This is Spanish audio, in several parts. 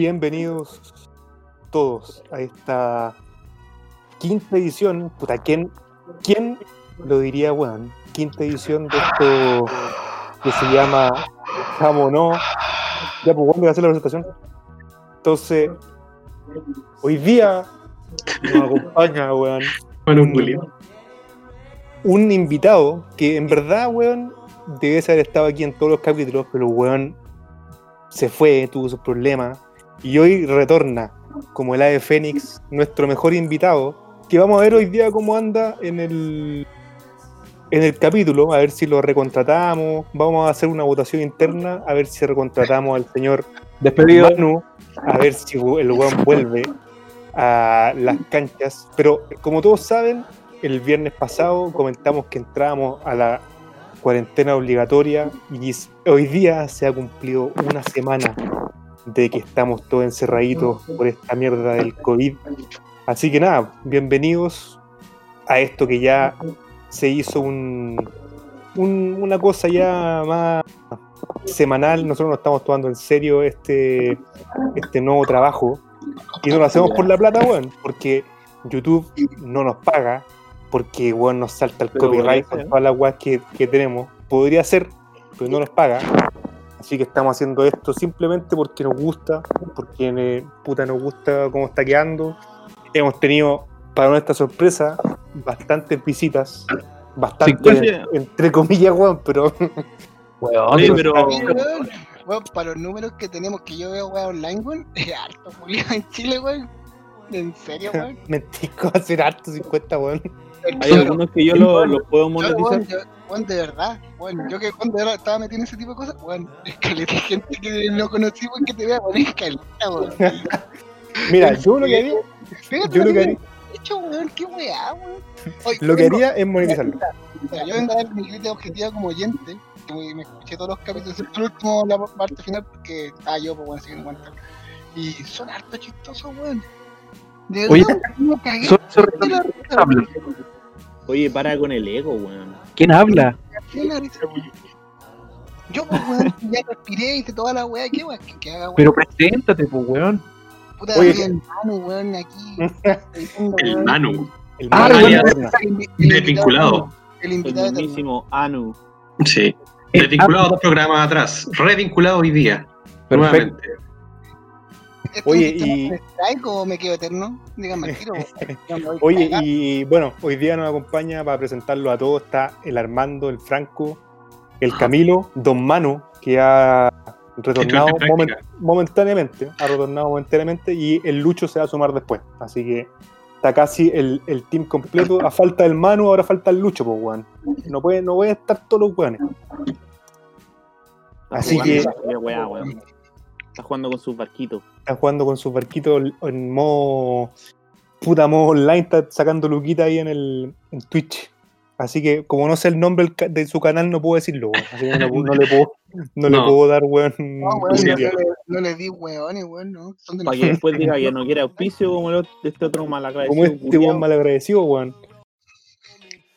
Bienvenidos todos a esta quinta edición. Puta, ¿quién, quién lo diría, weón? Quinta edición de esto que se llama No. Ya, pues, ¿cuándo voy a hacer la presentación? Entonces, hoy día nos acompaña, weón. Bueno, un. Un invitado que en verdad, weón, debe haber estado aquí en todos los capítulos, pero weón se fue, tuvo sus problemas. Y hoy retorna como el ave Fénix, nuestro mejor invitado, que vamos a ver hoy día cómo anda en el en el capítulo, a ver si lo recontratamos, vamos a hacer una votación interna, a ver si recontratamos al señor Despedido. Manu, a ver si el weón vuelve a las canchas. Pero como todos saben, el viernes pasado comentamos que entrábamos a la cuarentena obligatoria y hoy día se ha cumplido una semana de que estamos todos encerraditos por esta mierda del COVID. Así que nada, bienvenidos a esto que ya se hizo un, un- una cosa ya más semanal. Nosotros nos estamos tomando en serio este, este nuevo trabajo y no lo hacemos por la plata, weón, porque YouTube no nos paga, porque weón nos salta el Pero copyright con todas las weas que, que tenemos. Podría ser, pero no nos paga. Así que estamos haciendo esto simplemente porque nos gusta, porque eh, puta nos gusta cómo está quedando. Hemos tenido, para nuestra sorpresa, bastantes visitas. Bastante, Cincuenta. entre comillas, weón, pero pero Sí, weón. Weón, para los números que tenemos que yo veo, weón, online, weón, es harto, Julio, en Chile, weón. En serio, weón. mentico hacer harto 50, weón. Hay algunos que yo lo, lo puedo Yo, monetizar. yo- weón, de verdad, weón, yo que cuando era- estaba metido en ese tipo de cosas, weón, es caleta de gente que no conocí, weón, que te vea, weón, es caleta, weón. Mira, yo lo que haría, Fíjate yo lo que haría, he hecho, weón, qué weá, weón. Oye, lo que haría es monetizarlo. Mira, yo vengo a dar mi crítica objetiva como oyente, que me, me escuché todos los capítulos, el último, la parte final, porque estaba yo, pues, bueno, así que no. Y son harto chistosos, weón. De Oye, verdad, me cagué. Son- son- de Oye, para con el ego, weón. ¿Quién habla? Yo, pues, weón, ya respiré, hice toda la weá, ¿qué weón? Que, que haga, weón. Pero preséntate, pues, weón. Puta, Oye, el Manu, weón, aquí. El Manu. El Ah, Manu el el Desvinculado. invitado- El El invitado mismísimo Anu. Sí. Eh, Desvinculado dos programas atrás. Revinculado hoy día. Perfecto. Nuevamente. ¿Esto Oye, y- o me quedo eterno? Díganme tiro, Oye, y bueno, hoy día nos acompaña para presentarlo a todos. Está el Armando, el Franco, el Camilo, Don Manu, que ha retornado momentáneamente, ha retornado momentáneamente y el Lucho se va a sumar después. Así que está casi el, el team completo. A falta del Manu, ahora falta el Lucho, pues, weón. No puede, no puede estar todos los weones. Así que-. Está jugando con sus barquitos. Está jugando con su barquito en modo. Puta modo online, está sacando luquita ahí en el en Twitch. Así que, como no sé el nombre de su canal, no puedo decirlo, weón. Así que no, no le puedo, no le puedo dar, weón. No, weón, no, le, no le di weones, weón, no. Para que después diga que no quiere auspicio como el otro- este otro malagradecido. Como este weón malagradecido, weón.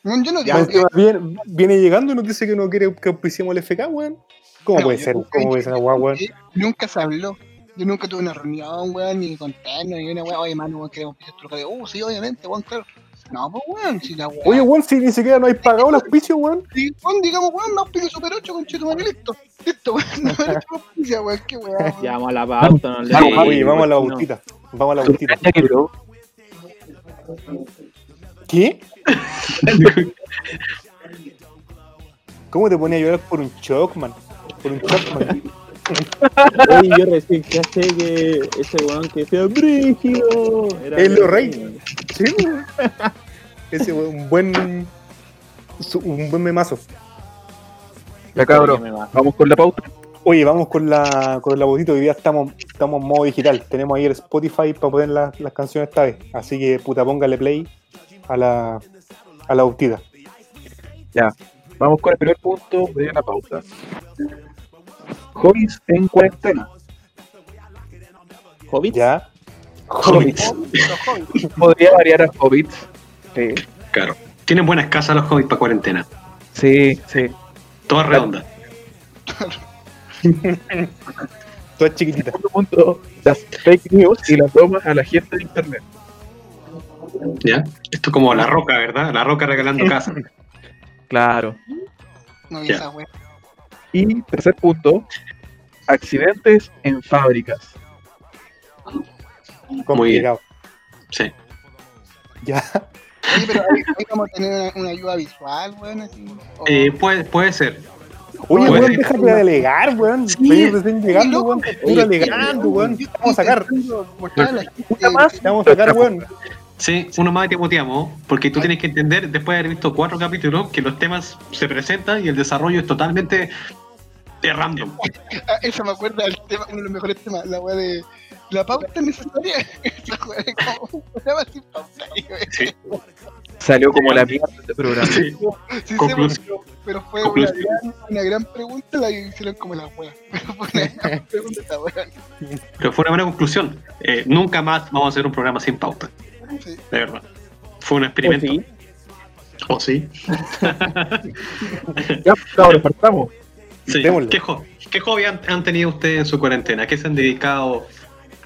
No, yo no digo que. viene, viene llegando y nos dice que no quiere que auspiciemos el FK, weón. ¿Cómo No, puede ser? nunca ¿Cómo puede ser, weón? que Nunca se habló. Yo nunca tuve una reunión, weón, ni contarnos, ni una weón. Oye, mano, weón, queremos pillar tu local. Uh, sí, obviamente, weón, claro. No, pues, weón, si la weón. Oye, weón, si ni siquiera no hay pagado el auspicio, weón. Sí, weón, digamos, weón, no pide Super 8 con Chetumare, listo. Listo, weón, no me hecho auspicia, weón, qué weón. Ya vamos a la pauta, no le Oye, vamos a la no. bautita. Vamos a la ¿Tú bautita. ¿Qué? ¿Cómo te ponía a llorar por un shock, man? Por un shock, man. Oye, yo recién caché que ese weón que decía Brígido era. Es lo rey. Sí, weón. Ese weón, un buen. Un buen memazo. Ya, cabrón. Vamos con la pauta. Oye, vamos con la con la. Hoy día estamos, estamos en modo digital. Tenemos ahí el Spotify para poner las, las canciones esta vez. Así que puta, póngale play a la, a la bautita. Vamos con el primer punto de la pauta. Hobbies en cuarentena. ¿Hobbit? ¿Ya? Hobbits. Podría variar a hobbits. Sí, Claro. Tienen buenas casas los hobbies para cuarentena. sí, sí. Todas redondas. Todas chiquititas. Segundo punto, las fake news y las bromas a la gente de internet. ¿Ya? Esto es como la roca, ¿verdad? La roca regalando casa. Claro. No esa wea. Y tercer punto, accidentes en fábricas. Complicado. Sí. Ya. Oye, pero vamos a tener una, una ayuda visual, weón. Así, o- Eh, puede, puede ser. Oye, Puede weón, ser. déjate de alegar, weón. Sí. Estoy recién llegando, loco. weón. Alegando, weón. Te vamos a sacar. Una más. Te vamos a sacar, weón. Sí, uno más te muteamos, porque tú tienes que entender, después de haber visto cuatro capítulos, que los temas se presentan y el desarrollo es totalmente de random. Ah, Eso me acuerda del tema, uno de los mejores temas, la weá de la pauta necesaria. Esa weá de como un programa sin pauta. Sí. Salió como la mierda de este programa. Sí. sí, sí, Conclusión. pero, pero fue una gran, una gran pregunta, la hicieron como la weá. Pero fue una gran pregunta esta weá. Pero fue una buena conclusión. Eh, nunca más vamos a hacer un programa sin pauta, Sí. de verdad. Fue un ¿O experimento. sí? ¿O sí? Ya, cabrón, partamos. Sí. ¿Qué, qué hobby han, han tenido ustedes en su cuarentena? ¿A qué se han dedicado?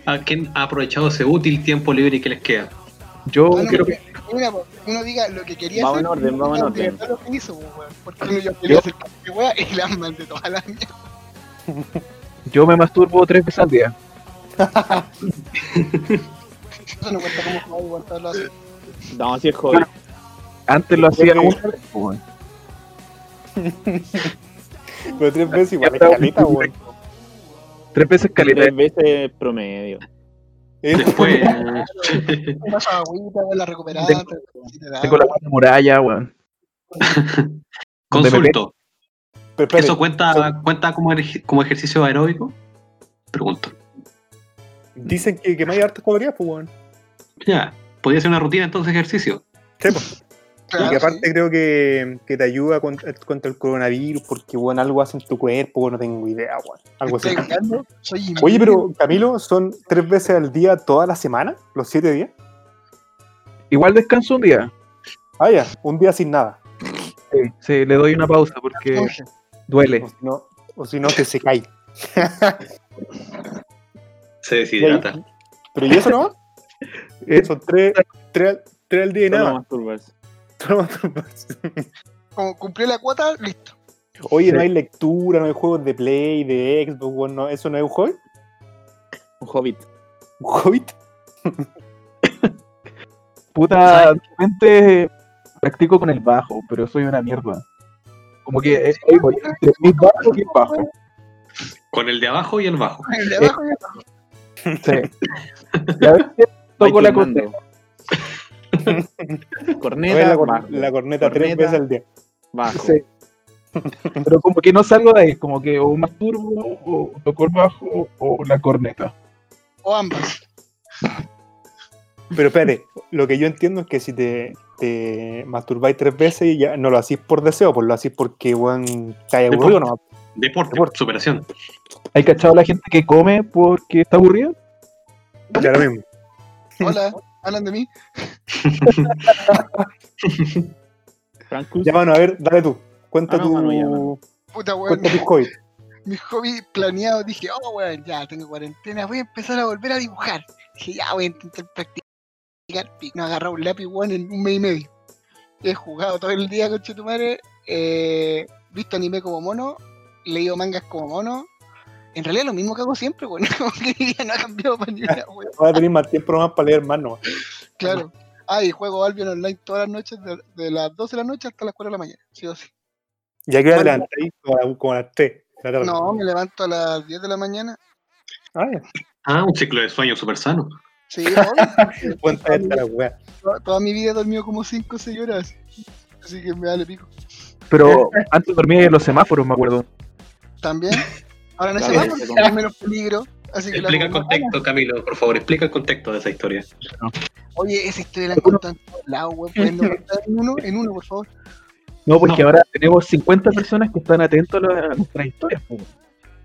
¿A quién ha aprovechado ese útil tiempo libre que les queda? Yo Bueno, quiero que Una, uno diga lo que quería Vamos hacer. en orden, vamos en de orden. verdad lo que hizo, weón. Porque uno ya quería hacer cualquier weá y la mandé toda la mierda. yo me masturbo tres veces al día. Eso no cuenta como jugar igual todos lo hace. No, así es joven. Antes lo hacía una vez. Pero tres veces igual es caleta, weón. Tres veces caleta. Tres veces promedio. Después, la recuperada. Tengo la muralla, weón. consulto. ¿Eso cuenta, cuenta como, como ejercicio aeróbico? Pregunto. Dicen que, que me hay hartas calorías, pues, weón. Ya, podría ser una rutina entonces ejercicio. Sí, pues. Claro, y que aparte sí. creo que, que te ayuda contra, contra el coronavirus, porque, weón, algo hace en tu cuerpo, no tengo idea, weón. Algo así. Soy. Oye, pero Camilo, ¿son tres veces al día toda la semana? ¿Los siete días? Igual descanso un día. Ah, ya, un día sin nada. Sí, sí, le doy una pausa porque duele. O si no, o si no se cae. Se deshidrata. Pero ¿y eso no? Son tres, tres, al- tres al día y nada. masturbarse. Como cumplí la cuota, listo. Oye, no hay lectura, no hay juegos de Play, de Xbox, weón, no, ¿eso no es un hobby? Un hobbit. ¿Un hobby? Puta, de repente practico con el bajo, pero soy una mierda. Como que entre mi bajo y el bajo. Con el de abajo y el bajo. El de abajo y el abajo. Sí. Y a veces toco la Alternando. corneta. La, cor- bajo. la corneta tres veces al día. bajo. Sí. Pero como que no salgo de ahí, como que o masturbo, o toco el bajo, o la corneta. O ambas. Pero espérate, lo que yo entiendo es que si te, te masturbáis tres veces, ya no lo hacís por deseo, pues lo hacís porque, weón, te hay aburrido, ¿no? Deporte, Deporte. superación. ¿Hay cachado a la gente que come porque está aburrida? Ya lo mismo. Hola, hablan de mí. Ya, mano, a ver, dale tú. Cuenta Ah, no, tu. mano, ya, mano. Puta, weón. cuenta tu hobby. Mi hobby planeado, dije, oh, weón, ya tengo cuarentena, voy a empezar a volver a dibujar. Dije, ya voy a intentar practicar. Y no agarrado un lápiz, weón, en un mes y medio. He jugado todo el día con Chetumare, eh, visto anime como mono, leído mangas como mono. En realidad lo mismo que hago siempre, weón. Como que ya no ha cambiado para ni una, weón. Vas a tener más tiempo nomás para leer más, nomás. Claro. Ah, y juego Albion Online todas las noches, de, de las 12 de la noche hasta las 4 de la mañana, sí o sí. Ya que Bueno. levantáis como, a las 3 de la. No, me levanto a las 10 de la mañana. Ah. Ah, un ciclo de sueño súper sano. Sí, obvio. Cuenta esta la weá. toda, toda mi vida he dormido como 5 o 6 horas. Así que me vale pico. Pero antes dormía en los semáforos, me acuerdo. También. Ahora no se Claro, va se menos peligro. Así que la Explica el contexto, Camilo, por favor, explica el contexto de esa historia. Oye, esa historia la han contado en todos lados, weón. Pueden contar en uno, en uno, por favor. No, porque No. ahora tenemos 50 personas que están atentos a, la- a nuestras historias. po.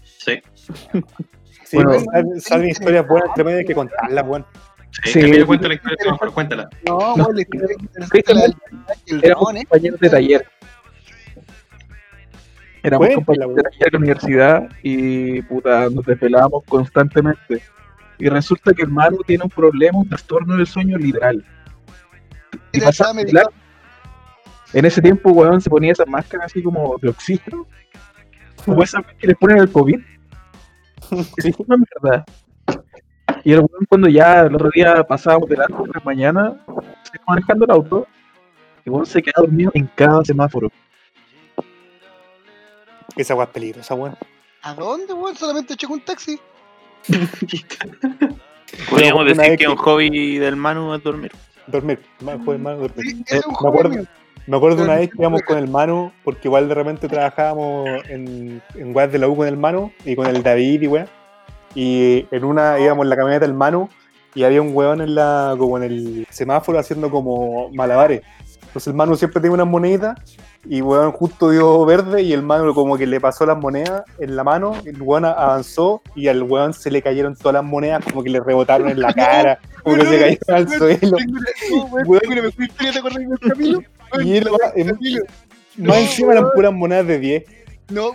Sí, Sí, Bueno. pues, salen, historias buenas, entre medio hay que contarlas, weón. sí. Sí. Camilo, cuenta la historia, mejor cuéntala. No, No. weón, la historia que interesante la del el Éramos dragón, ¿eh? de taller. Éramos compañeros de la universidad y puta, nos desvelábamos constantemente. Y resulta que el Manu tiene un problema, un trastorno del sueño literal. Y estaba a. En ese tiempo, weón, se ponía esas máscaras así como de oxígeno. Como esas que les ponen al COVID. Es una mierda. Y el weón, cuando ya el otro día pasábamos de las 4 de la mañana, se manejando el auto, y weón se quedaba dormido en cada semáforo. Esa weá es peligrosa, weón. ¿A dónde, weón? Solamente checo un taxi. Podríamos decir que es un que- hobby del Manu es dormir. Dormir, más joven, más dormir. Sí, ese es un me acuerdo. mío. Me acuerdo de una vez que íbamos con el Manu, porque igual de repente trabajábamos en, en weas de la U con el Manu y con el David y weá. Y en una íbamos en la camioneta del Manu y había un weón en la, como en el semáforo haciendo como malabares. Entonces el Manu siempre tiene unas moneditas y weón justo dio verde y el Manu como que le pasó las monedas en la mano, el weón avanzó y al weón se le cayeron todas las monedas como que le rebotaron en la cara, como que se cayeron al suelo. Y él. Más encima eran puras monedas de 10. No,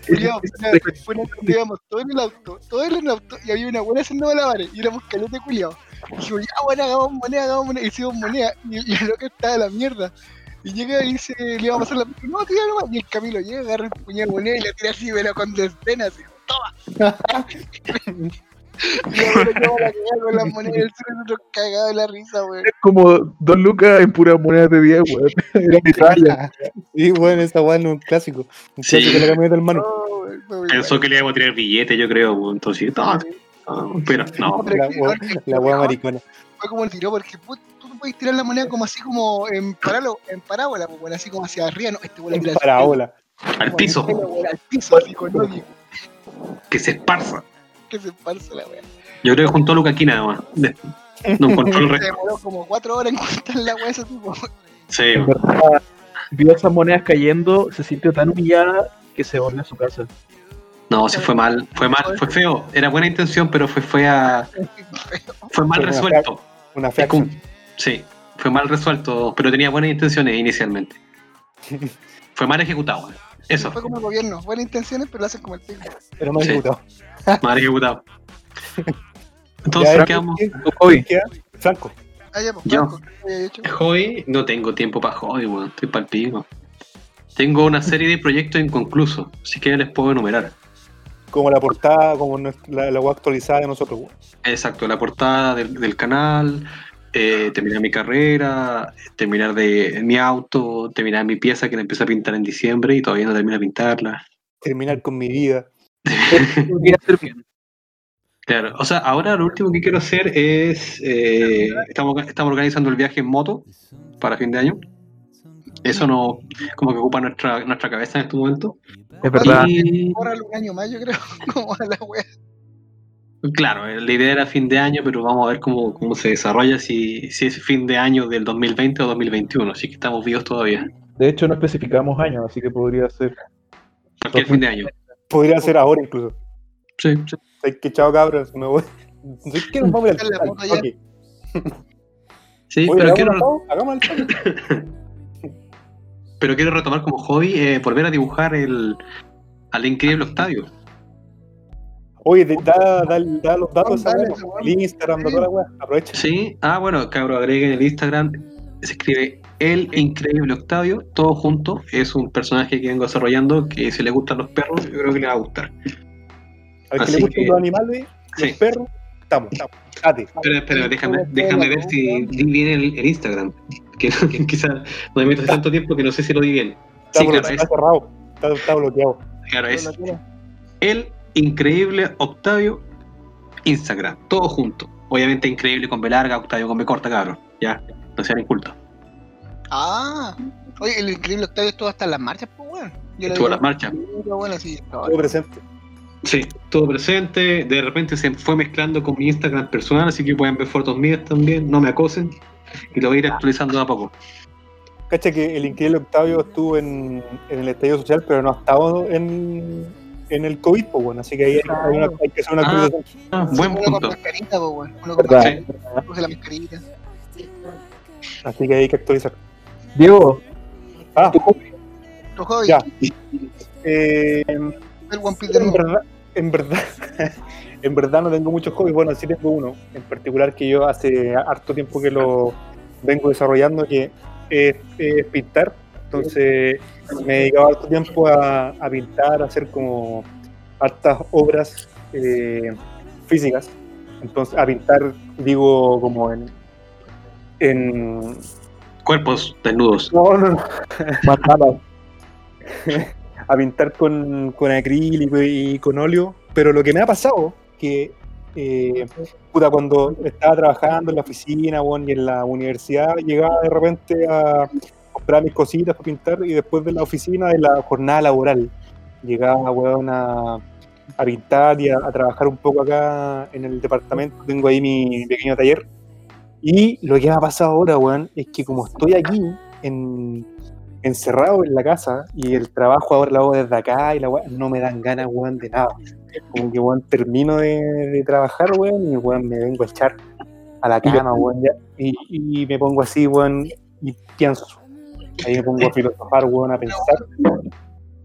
cuando íbamos todos en el auto, todos en el auto, y había una buena haciendo malabares, y éramos caleta culiados. Dijimos, ya bueno, hagamos moneda, hagamos moneda, hicimos moneda, y, y el loco estaba de la mierda. Y llega y dice, le iba a pasar la no, tira nomás, y el Camilo llega, agarra el puñado de moneda y la tira así, pero con desdén, así, toma. y con las monedas del suelo, nosotros cagados de la risa, weón. Es como dos lucas en puras monedas de 10, weón. Era mi talla. Sí, bueno, esa weá no es un clásico. Un Sí. clásico de la camioneta del Manu. No, weón, fue muy Pensó que le íbamos a tirar billete, yo creo. Entonces, no, no, pero no. La weón, La weón, maricona. fue como el tiró, porque pu- puedes tirar la moneda como así como en, parálo, en parábola, pues, bueno, así como hacia arriba, no, este En al parábola. Al piso, al piso, así con odio, que se esparza. que se esparce la weá. Yo creo que juntó a Luca aquí nada más. No encontró el Se resto. demoró como cuatro horas en contar la weá ese tipo. Sí, En verdad, vio esas monedas cayendo, se sintió tan humillada que se volvió a su casa. no, se fue mal. Fue mal, fue feo. Era buena intención, pero fue fea. Fue mal Fue una resuelto. Una Es fea como- Sí, fue mal resuelto, pero tenía buenas intenciones inicialmente. Fue mal ejecutado. Eso, Fue como el gobierno, buenas intenciones, pero lo hacen como el pico. Pero Sí. ejecutado. mal ejecutado. Entonces, Ya, quedamos. ¿quién- Tu hobby. Franco. Ah, ya, pues, Yo. Hobby, no tengo tiempo para hobby, weón. Estoy para el pico. Tengo una serie de proyectos inconclusos, así que les puedo enumerar. Como la portada, como la, la weá actualizada de nosotros. weón. Exacto, la portada del, del canal, eh, terminar mi carrera, terminar de mi auto, terminar mi pieza que la empecé a pintar en diciembre y todavía no termino de pintarla. Terminar con mi vida. Claro, o sea, ahora lo último que quiero hacer es, eh, estamos, estamos organizando el viaje en moto para fin de año. Eso no, como que ocupa nuestra, nuestra cabeza en este momento. Es verdad. Y, un año más, yo creo, como a la weá. Claro, eh, la idea era fin de año, pero vamos a ver cómo, cómo se desarrolla, si, si es fin de año del 2020 o 2021, así que estamos vivos todavía. De hecho, no especificamos años, así que podría ser. Cualquier fin de año. Podría ser ahora incluso. Sí, sí. Ay, que chao cabros, me voy. ¿Sabes qué? Nos vamos a ir la. Sí, Oye, pero quiero, hagamos el pero quiero retomar como hobby eh, volver a dibujar el, al increíble Octavio. Oye, da, da, da los datos a Dale, weón. weón. El Instagram, de toda la weá. Aprovecha. Sí, ah, bueno, cabro, agreguen el Instagram. Se escribe El Increíble Octavio, todo junto. Es un personaje que vengo desarrollando que si le gustan los perros, yo creo que le va a gustar. Al que Así le gusten que- los animales, Sí. los perros, estamos. estamos. Espera, espera, déjame, déjame ver si di bien el, el Instagram. Que, que quizás no me meto hace tanto tiempo que no sé si lo di bien. Está, Sí, claro, está es, cerrado. Está, está bloqueado. claro, es El Increíble Octavio Instagram, todo junto. Obviamente increíble con B larga, Octavio con B corta, cabrón. Ya, no sean incultos. Ah, oye, el increíble Octavio estuvo hasta en las marchas, pues, weón. Yo lo Estuvo las marchas. Bueno, sí, Todo presente. Sí, todo presente. De repente se fue mezclando con mi Instagram personal, así que pueden ver fotos mías también. No me acosen. Y lo voy a ir actualizando de a poco. Cacha que el increíble Octavio estuvo en, en el estallido social, pero no ha estado en, en el COVID, pues bueno, así que ahí hay, hay una- hay que hacer una Ah. actualización. Ah, buen Uno con punto. mascarita, pues, weón. Uno con mascarita. La mascarita. Así que hay que actualizar. Diego, Ah, tu hobby. Tu hobby. ya. eh, El One Piece de en verdad, en verdad, en verdad no tengo muchos hobbies. Bueno, sí tengo uno, en particular que yo hace harto tiempo que lo vengo desarrollando, que es, es pintar. Entonces me he dedicado harto tiempo a, a pintar, a hacer como hartas obras eh, físicas. Entonces, a pintar, digo, como en. en Cuerpos desnudos. no, no, no. A pintar con, con acrílico y con óleo, pero lo que me ha pasado, que eh, puta, cuando estaba trabajando en la oficina weón, y en la universidad, llegaba de repente a comprar mis cositas para pintar y después de la oficina, de la jornada laboral, llegaba weón, a, a pintar y a, a trabajar un poco acá en el departamento, tengo ahí mi pequeño taller. Y lo que me ha pasado ahora, weón, es que como estoy aquí en, encerrado en la casa y el trabajo ahora lo hago desde acá y la weá, no me dan ganas, weón, de nada. Como que, weón, termino de, de trabajar, weón, y, weón, me vengo a echar a la cama, weón, y, y me pongo así, weón, y pienso. Ahí me pongo a filosofar, weón, a pensar.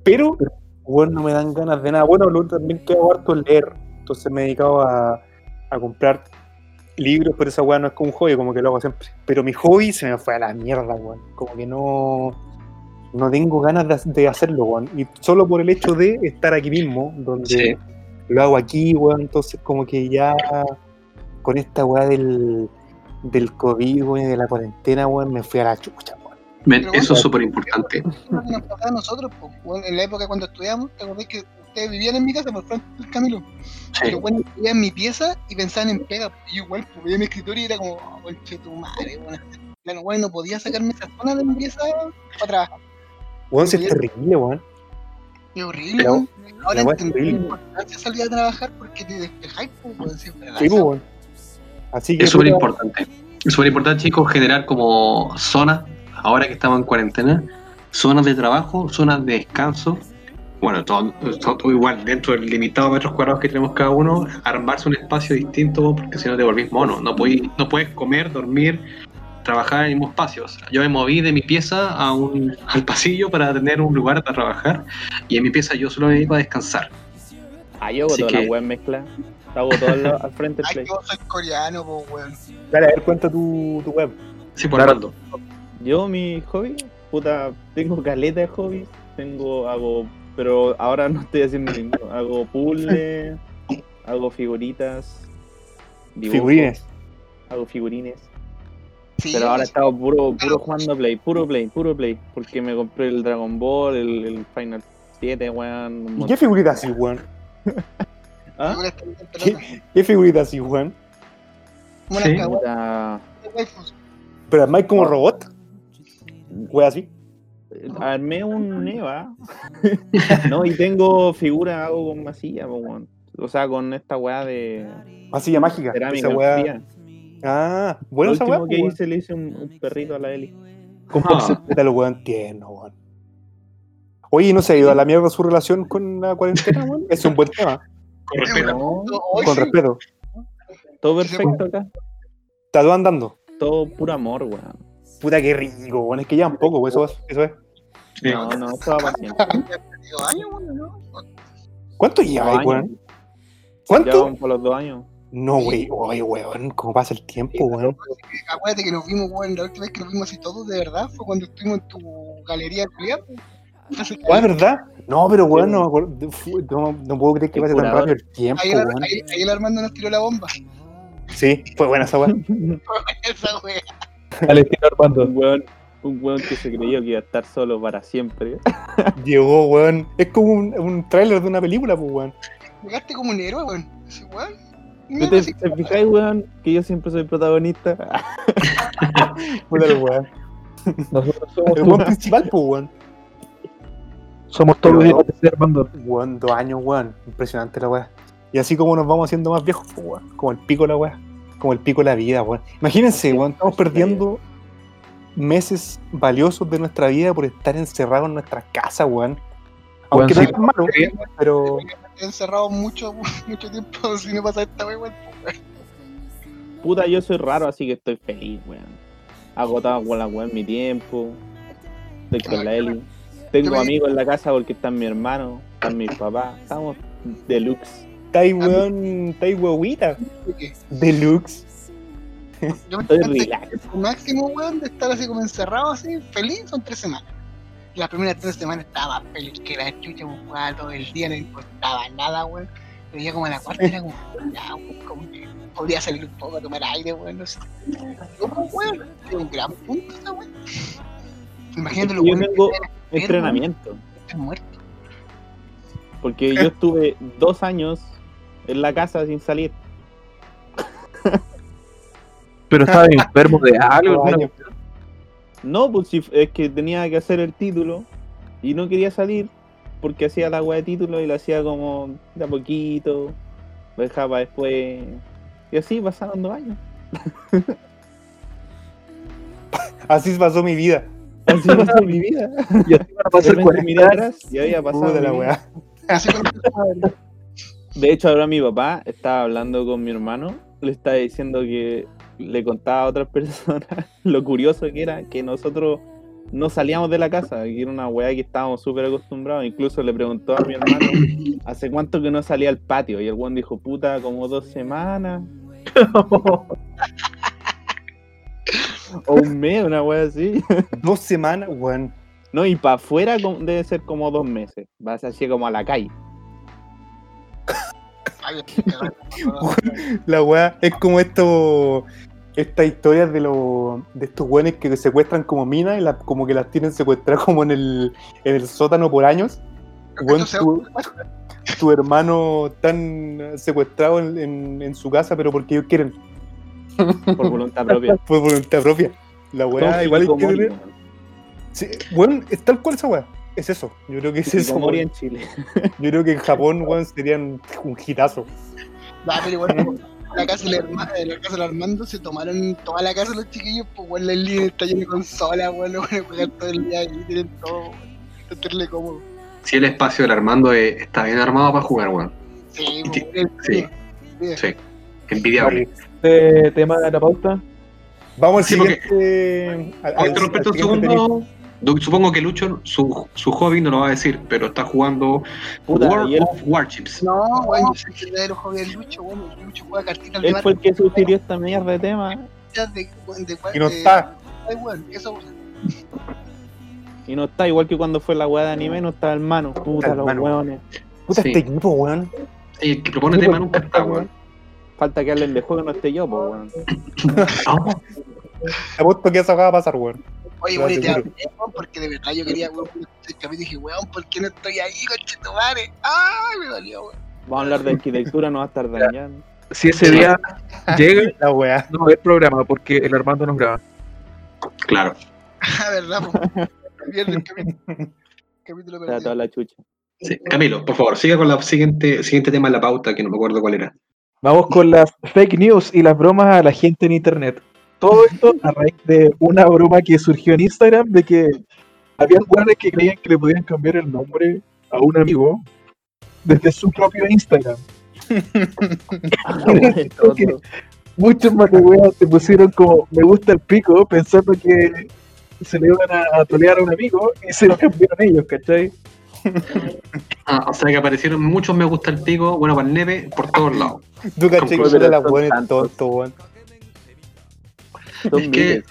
Pero, weón, no me dan ganas de nada. Bueno, otro también que hago harto leer. Entonces me he dedicado a, a comprar libros, pero esa weá no es como un hobby, como que lo hago siempre. Pero mi hobby se me fue a la mierda, weón. Como que no, no tengo ganas de, de hacerlo, weón. Y solo por el hecho de estar aquí mismo, donde Sí. lo hago aquí, weón. Entonces, como que ya con esta weá del, del COVID, weón, y de la cuarentena, weón, me fui a la chucha, eso es súper importante. Lo que nos pasaba a nosotros, en la época cuando estudiamos, ¿te acordás que ustedes vivían en mi casa por frente del Camilo? Sí. Pero bueno, vivía en mi pieza y pensaban en pega. Y yo igual, pues, veía mi escritorio y era como, oh, conche tu madre, bueno. Bueno, bueno, no podía sacarme esa zona de mi pieza para trabajar. Weón, si es terrible, weón. Es horrible, weón. Ahora entendí la importancia de salir a trabajar porque te despejáis, pues, weón, Sí, pues. Así que, Es súper importante. Es súper importante, chicos, generar como zonas, ahora que estamos en cuarentena, zonas de trabajo, zonas de descanso. Bueno, todo, igual, dentro del limitado de metros cuadrados que tenemos cada uno, armarse un espacio distinto, porque si no te volvís mono. No, podís- no puedes comer, dormir, trabajar en el mismo espacio. O sea, yo me moví de mi pieza a un, al pasillo para tener un lugar para trabajar, y en mi pieza yo solo me dedico a descansar. Ah, yo hago Así toda que- la web mezcla. Hago todo al, al frente del Ay, play. yo soy coreano, pues, weón. Dale, a ver, cuenta tu, tu web. Sí, por Claro. Yo, mi hobby, puta, tengo caleta de hobbies. Tengo, hago, pero ahora no estoy haciendo ninguno. Hago puzzles, hago figuritas, dibujo, Figurines. hago figurines. Sí, Pero ahora he estado puro, puro jugando Play, puro Play, puro Play. Porque me compré el Dragon Ball, el, el Final 7, weón. ¿Y qué montón. figurita así, weón? ¿Ah? ¿Qué figurita así, weón? Sí. Puta. Pero además como robot. Weón, así. armé un Neva. no, y tengo figuras, hago con masilla, weón. O sea, con esta weá de Masilla mágica. cerámica Esa weá. Ah, bueno, Lo esa último weá. que hice, le hice un, un perrito a la Eli. Con Ah. Lo weón tierno, weón. Oye, ¿y ¿no se ha ido a la mierda su relación con la cuarentena, weón? Es un buen tema, Con respeto. No, con sí, respeto. todo perfecto acá. Está todo andando. Todo puro amor, weón. Puta, qué rico, weón. Es que ya un poco, weón. Eso es. Eso es. Sí. No, no, esto va para años, weón. ¿Cuánto lleva, Dos weón? Ya ¿Cuánto? por los dos años. No, güey. Oye, weón. ¿Cómo pasa el tiempo, weón? Acuérdate que nos vimos, weón, la última vez que nos vimos así todos de verdad fue cuando estuvimos en tu galería. Entonces, ¿Cuál ¿verdad? No, pero weón, no, puedo creer que pase tan rápido el tiempo, ahí, el, weón. ahí, ahí el Armando nos tiró la bomba. Sí, fue buena esa weón. Esa wea. Al estilo Armando. Un weón, un weón que se creyó que iba a estar solo para siempre. Llegó, weón. Es como un, un tráiler de una película, pues, weón. Llegaste como un héroe, weón. Sí, weón. ¿Te, te, te fijáis, weón, que yo siempre soy protagonista? Puta el weón. Nosotros somos, El weón principal, pues, weón. somos todos los días de Armando. Weón, dos años, weón. Impresionante la weá. Y así como nos vamos haciendo más viejos, pues, weón. Como el pico la weá. Como el pico de la vida, weón. Imagínense, weón. Estamos perdiendo meses valiosos de nuestra vida por estar encerrados en nuestras casas, weón. Aunque Weón, no es malo, pero. He encerrado mucho, mucho tiempo si no pasa esta wea, weón. Puta, yo soy raro, así que estoy feliz, weón. Agotado con la weón mi tiempo. Estoy con la Eli. Tengo amigos en la casa porque están mi hermano, están mis papás. Estamos deluxe. Estáis weón, estáis huevita. Deluxe. Yo me Estoy el máximo, weón, de estar así como encerrado, así, feliz, son tres semanas. Las primeras tres semanas estaba feliz que la chucha, jugaba todo el día, no importaba nada, weón. Pero ya como a la cuarta era como, ya, como que podría salir un poco a tomar aire, weón, no sé. Yo, weón, es un gran punto esa, weón. Imagínate lo Yo tengo entrenamiento. muerto. Porque yo estuve dos años en la casa sin salir. Pero estaba enfermo de algo. Años. No, pues si es que tenía que hacer el título y no quería salir porque hacía la agua de título y lo hacía como de a poquito, lo dejaba después. Y así pasaron dos años. Así pasó mi vida. Así pasó mi vida. Y así van a De pasar repente 40 miré años. atrás y había pasado. Mi la weá. Así madre. De hecho, ahora mi papá estaba hablando con mi hermano, le estaba diciendo que le contaba a otras personas lo curioso que era que nosotros no salíamos de la casa, que era una weá que estábamos súper acostumbrados. Incluso le preguntó a mi hermano hace cuánto que no salía al patio. Y el weón dijo, puta, como dos semanas. o un mes, una weá así. Dos semanas, weón. No, y para afuera debe ser como dos meses. Vas así como a la calle. La weá es como esto. Estas historias de los de estos weones que secuestran como minas y las- como que las tienen secuestradas como en el, en el sótano por años. Tu, tu hermano tan secuestrado en, en- en su casa, pero porque ellos quieren, Por voluntad propia. por voluntad propia. La weá, igual hay que tener. Sí, weón, es tal cual esa weá. Es eso. Yo creo que es eso. En Chile. Yo creo que en Japón, weón, serían un hitazo. Va, pero igual, en la casa del Arma- en la casa del Armando se tomaron toda la casa los chiquillos, pues weón, la línea está llena de consolas, weón, lo van a jugar todo el día ahí, tienen todo, weón. Cómodo. Si el espacio del Armando eh, está bien armado para jugar, weón. Sí, Sí, sí. Envidiable. Este tema de la pauta. Vamos al Sí, porque- siguiente. al- ¿Puedo al- al un segundo? Supongo que Lucho, su, su hobby no lo va a decir, pero está jugando Puta, World él, of Warships. No, weón, yo el verdadero hobby del Lucho, weón. el Lucho juega cartitas de él fue el que sugirió esta mierda de tema de, de, de, Y no de- está. Ay, weón, eso, y no está igual que cuando fue la weá de anime, no está el mano. Puta, el los mano. weones. Puta, Sí. este equipo, weón. Y el que propone tema nunca está, weón. Falta que hablen de juego y no esté yo, pues weón. Ah, Te apuesto que eso acaba de pasar, weón. Oye, y te hablé, porque de verdad yo quería, weón, el capítulo y dije, weón, ¿por qué no estoy ahí, conchetumare? Ay, me dolió, weón. Vamos a hablar de arquitectura, no va a estar dañando. Si ese día llega, La weá. no haber programa porque el Armando nos graba. claro. Ah, verdad. Pierde el capítulo. Capítulo Está toda perdido. la chucha. Sí. Camilo, por favor, siga con la siguiente, siguiente tema en la pauta, que no me acuerdo cuál era. Vamos con las fake news y las bromas a la gente en internet. Todo esto a raíz de una broma que surgió en Instagram de que había jugadores que creían que le podían cambiar el nombre a un amigo desde su propio Instagram. Muchos matehueas se pusieron como me gusta el pico pensando que se le iban a, a tolear a un amigo y se lo cambiaron ellos, ¿cachai? Ah, o sea que aparecieron muchos me gusta el pico, bueno para el neve, por todos lados. Tú caché que weones tantos. tonto, weón. Es que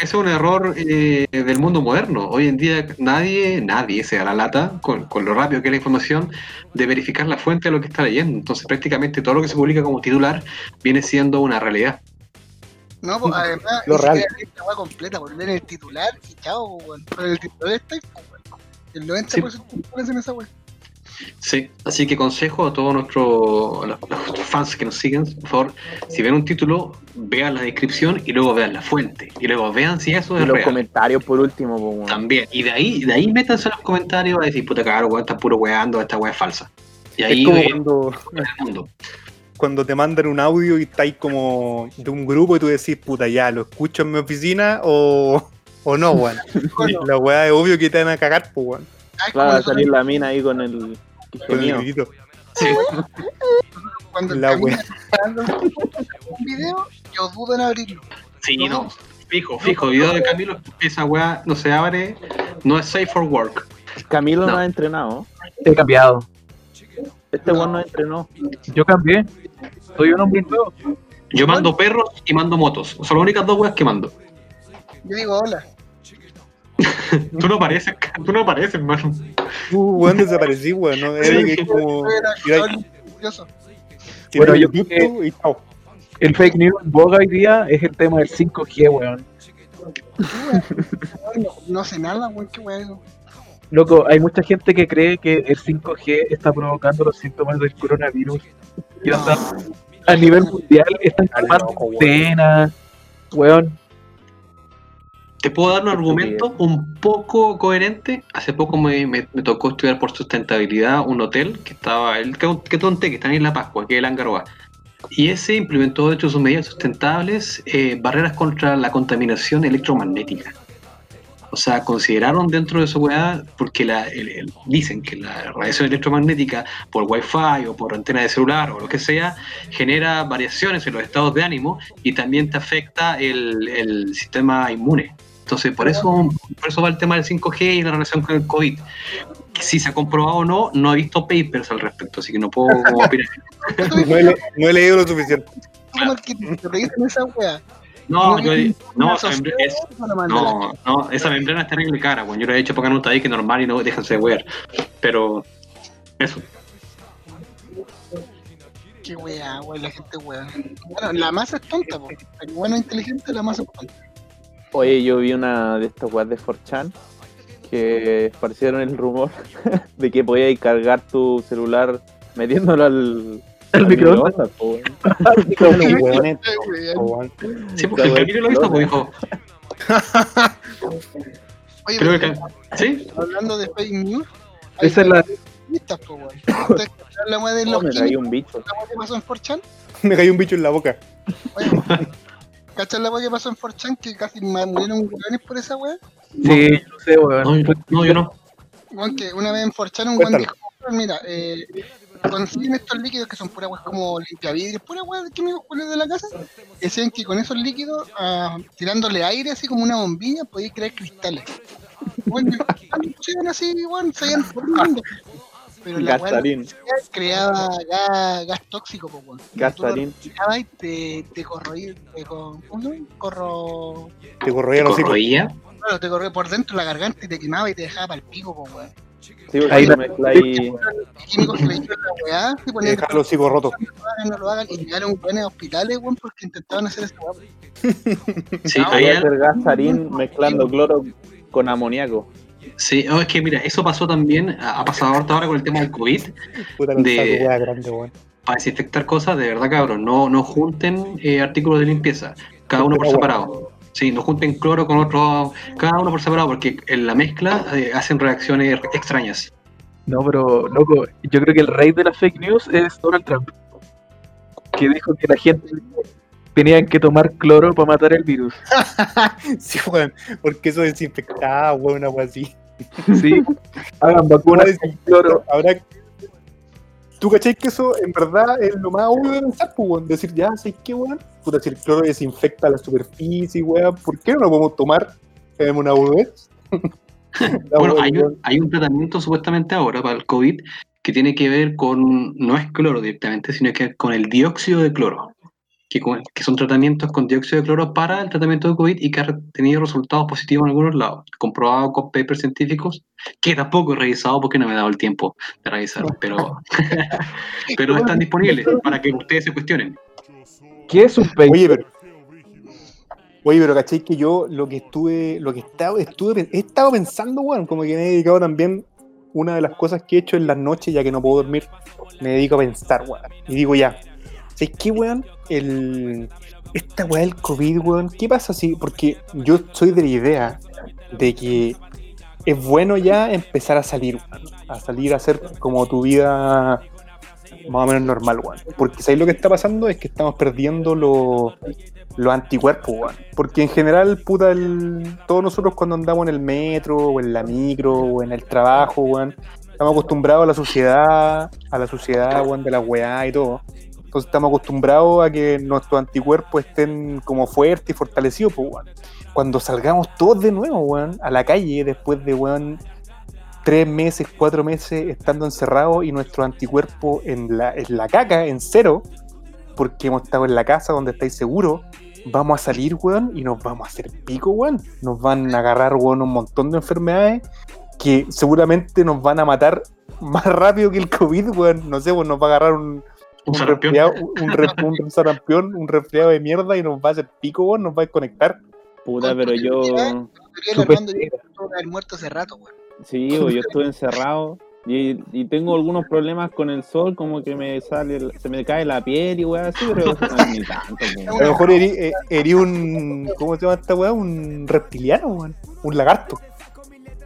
es un error eh, del mundo moderno. Hoy en día nadie, nadie se da la lata con, con lo rápido que es la información de verificar la fuente de lo que está leyendo. Entonces prácticamente todo lo que se publica como titular viene siendo una realidad. No, pues además, Lo real. la completa, por ver el titular y chao, pues, weón. El titular está pues, weón. El 90% de los en esa weá. Sí, así que consejo a todos nuestros los, los fans que nos siguen, por favor, si ven un título, vean la descripción y luego vean la fuente. Y luego vean si eso Y es los real. comentarios por último, pues. También. Y de ahí, de ahí métanse en los comentarios a decir, puta caro, weón, está puro weando, esta weá es falsa. Y ahí Es como ven cuando, el mundo. cuando te mandan un audio y estáis como de un grupo y tú decís, puta, ya, ¿lo escucho en mi oficina o, o no, weón? Bueno, La weá es obvio que te van a cagar, pues, weón. ¿sabes Claro, salir la mina ahí con el Con el gritito. Sí. cuando el La dando un video, yo dudo en abrirlo. Sí, no. Fijo, fijo, video de Camilo, esa weá no se abre, no es safe for work. Camilo no. No. ha entrenado. He cambiado. Este No. weón no entrenó. Yo cambié. Soy un hombre nuevo. Yo mando perros y mando motos. Son las únicas dos weas que mando. Yo digo hola. Tú no pareces, tú no pareces, hermano. Uh, weón, desaparecí, weón. Bueno, yo YouTube creo y chao. El fake news en boga hoy día es el tema del 5G, weón. No, no sé nada, weón, qué weón. Loco, hay mucha gente que cree que el 5G está provocando los síntomas del coronavirus. Y onda, a nivel mundial están weón. cuarentena, weón. Te puedo dar un argumento un poco coherente. Hace poco me, me- me tocó estudiar por sustentabilidad un hotel que estaba, el que, que tonte, que está en Isla Pascua, que es el Angaroa. Y ese implementó, de hecho, sus medidas sustentables, eh, barreras contra la contaminación electromagnética. O sea, consideraron dentro de su weá, porque la, el- el- dicen que la radiación electromagnética por wifi o por antena de celular o lo que sea, genera variaciones en los estados de ánimo y también te afecta el, el sistema inmune. Entonces, por eso, por eso va el tema del 5G y la relación con el COVID. Si se ha comprobado o no, no he visto papers al respecto, así que no puedo opinar. No he, le- no he leído lo suficiente. ¿Cómo es que te reíste en esa wea? No, yo, no, esa membrana, es- no no, no, esa membrana es terrible cara, bueno, yo le he hecho para nota ahí que normal y no déjense de wear. Pero, eso. Qué wea, weón, la gente wea. Bueno, la masa es tonta, po. El bueno inteligente, la masa es tonta. Oye, yo vi una de estas weas de 4chan que esparcieron el rumor de que podías cargar tu celular metiéndolo al, El al microondas. Sí, porque el Camilo lo hizo, pues dijo, Oye, creo que. ¿Sí? hablando de fake news, hay Esa es la. listas, po, weón. ¿Ustedes escucharon la de Oh, los me traí un bicho. la pasó en 4chan? Me cayó un bicho en la boca. Oye, ¿cachai la que pasó en 4chan? Que casi murieron weones por esa wea. Sí, yo no sé, No, weón. yo- no, yo no. Que una vez en 4chan un weón dijo, "Weón, mira, eh, consiguen estos líquidos que son puras weas como limpiavidrios, puras weas de químicos de la casa. Decían que con esos líquidos, ah, tirándole aire así como una bombilla, podías crear cristales. Bueno, pusieron así, weón, se iban formando. Pero la Gastarín, creaba gas, gas tóxico, lo gastarín. y te, te corroía, te co- ¿cómo se llama? Corro... Te corroía los. Corroía. Claro, te corría por dentro la garganta y te quemaba y te dejaba para el pico, po, weón. Sí, porque Ahí lo la- mezcláis. Los químicos que le hicieron la weá, se Te ponían dejaba los hijos rotos. no lo hagan, no lo hagan, y llegaron buenos hospitales, weón, porque intentaban hacer esa. Sí, ahí hacer gastarín mezclando cloro con amoníaco. Sí, oh, es que mira, eso pasó también, ha pasado ahorita ahora con el tema del COVID, Puta De- grande, para desinfectar cosas, de verdad cabrón, no, no junten eh, artículos de limpieza, cada uno por separado. Sí, no junten cloro con otro, cada uno por separado, porque en la mezcla eh, hacen reacciones extrañas. No, pero, loco, yo creo que el rey de las fake news es Donald Trump. Que dijo que la gente tenía que tomar cloro para matar el virus. Sí, weón. Porque eso desinfectaba, weón, una weá así. Sí. Hagan vacunas con cloro. Ahora, ¿tú cachai que eso en verdad es lo más obvio de pensar, pues, weón? Decir, ya, ¿sabes qué, weón? Puta, si el cloro desinfecta la superficie, weón, ¿por qué no lo podemos tomar? Tenemos una. La Bueno, hay un, hay un tratamiento supuestamente ahora para el COVID que tiene que ver con, no es cloro directamente, sino que con el dióxido de cloro, que, que son tratamientos con dióxido de cloro para el tratamiento de COVID y que ha tenido resultados positivos en algunos lados, comprobado con papers científicos, que tampoco he revisado porque no me he dado el tiempo de revisar, pero, pero están disponibles para que ustedes se cuestionen. ¿Qué es un fake Oye, pero. Oye, pero cachai que yo lo que estuve, lo que estaba, estuve, he estado pensando, weón, como que me he dedicado también, una de las cosas que he hecho en las noches, ya que no puedo dormir, me dedico a pensar, weón. Y digo ya, ¿sabes qué, weón? El, esta weá del COVID, weón, ¿qué pasa si? Porque yo soy de la idea de que es bueno ya empezar a salir, weón, a salir a hacer como tu vida más o menos normal, weón. Porque ¿sabes lo que está pasando? Es que estamos perdiendo los los anticuerpos, weón. Porque en general, puta, el- todos nosotros cuando andamos en el metro, o en la micro, o en el trabajo, weón, estamos acostumbrados a la sociedad, a la sociedad, weón, de la weá y todo. Entonces estamos acostumbrados a que nuestros anticuerpos estén como fuertes y fortalecidos, pues, weón. Cuando salgamos todos de nuevo, weón, a la calle, después de, weón, tres meses, cuatro meses estando encerrados y nuestro anticuerpo en la, en la caca, en cero, porque hemos estado en la casa donde estáis seguros, vamos a salir, weón, y nos vamos a hacer pico, weón. Nos van a agarrar, weón, un montón de enfermedades que seguramente nos van a matar más rápido que el COVID, weón. No sé, weón, nos va a agarrar un, Un un resfriado, un, re- un sarampión, un resfriado de mierda y nos va a hacer pico, weón, nos va a desconectar. Puta, pero yo. Haber muerto hace rato, weón. Sí, weón, yo estuve encerrado. Y, y tengo algunos problemas con el sol, como que me sale, se me cae la piel y weón así, pero no es ni tanto. A lo mejor eh, eri un. ¿Cómo se llama esta weá? Un reptiliano, weón. Un lagarto.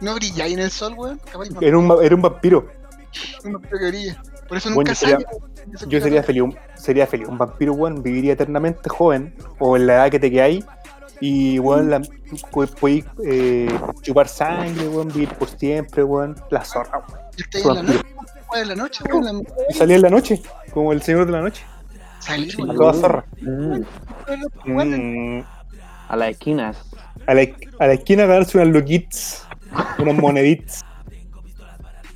No brilláis en el sol, weón. Era un, era un vampiro. que brille. Por eso Bueno, nunca yo sería-. Yo sería feliz, un- sería feliz. Un vampiro, weón, viviría eternamente joven, o en la edad que te quedáis, y, weón, la, podéis eh, chupar sangre, weón, vivir por siempre, weón, la zorra, weón. Estoy en la noche, weón, la noche, weón. en la- Y salía en la noche, como el señor de la noche, toda zorra. Mm, Mm, a las esquinas. a, la, a la esquina a ganarse unas loquits, unas moneditas,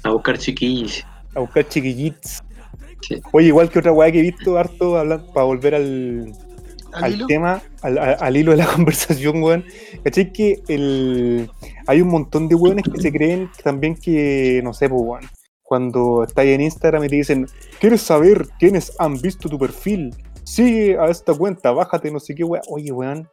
A buscar chiquillos. A buscar chiquillits. Sí. Oye, igual que otra weá que he visto harto, hablando, para volver al, Al al hilo. tema, al, al- al hilo de la conversación, weón. ¿Cachai? Que el, hay un montón de weones que se creen también que, no sé, pues, weón. Cuando estáis en Instagram y te dicen, ¿quieres saber quiénes han visto tu perfil? Sigue a esta cuenta, bájate, no sé qué, weón. Oye, weón,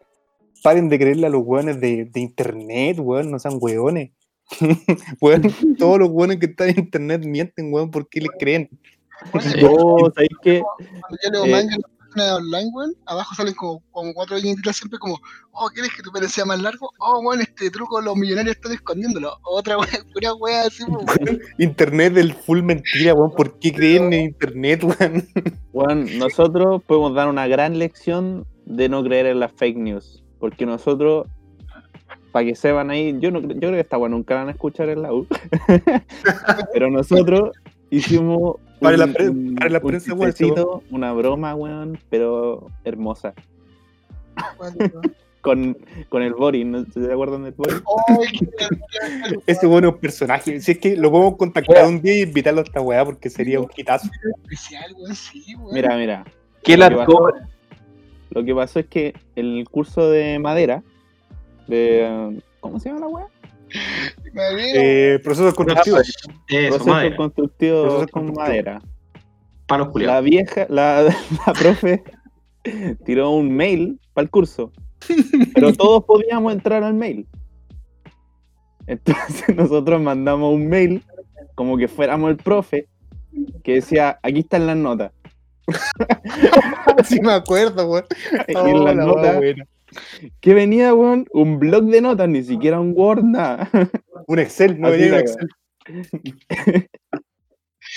paren de creerle a los weones de, de internet, weón, no sean weones. weón, todos los weones que están en internet mienten, weón, ¿por qué les creen? Weón, Sí. Yo, ¿sabéis qué? Cuando yo leo Eh, manga en la página online, weón, abajo salen como, como cuatro viñetitas siempre como, oh, ¿quieres que tu pelo sea más largo? Oh, weón, este truco los millonarios están escondiéndolo. Otra weón, pura weá así, weón. Internet del full mentira, weón, ¿por qué creen en internet, weón? Bueno, nosotros podemos dar una gran lección de no creer en las fake news. Porque nosotros, para que sepan ahí, yo no yo creo que esta bueno nunca la van a escuchar en la U. Pero nosotros hicimos Para la un- pre- un- para la un prensa, una broma, weón, pero hermosa. Con, con el Boris, ¿no se acuerdan del Boris? Qué- Ese bueno personaje. Si es que lo podemos contactar un día y invitarlo a esta weá porque sería un hitazo. especial, weón, sí, weón. Mira, mira. ¿Qué Lo la que pasó- Lo que pasó es que el curso de madera, de. ¿Cómo se llama la weá? Eh, procesos constructivos. Eso, Proceso madera. constructivo Proceso con constructivo. madera. Palos La culiados. vieja, la, la profe tiró un mail para el curso, pero todos podíamos entrar al mail. Entonces nosotros mandamos un mail como que fuéramos el profe que decía, aquí están las notas. sí me acuerdo, weón. Y Oh, en las la notas. ¿Qué venía, weón? Un blog de notas, ni siquiera un Word, nada. Un Excel, no Así venía un Excel.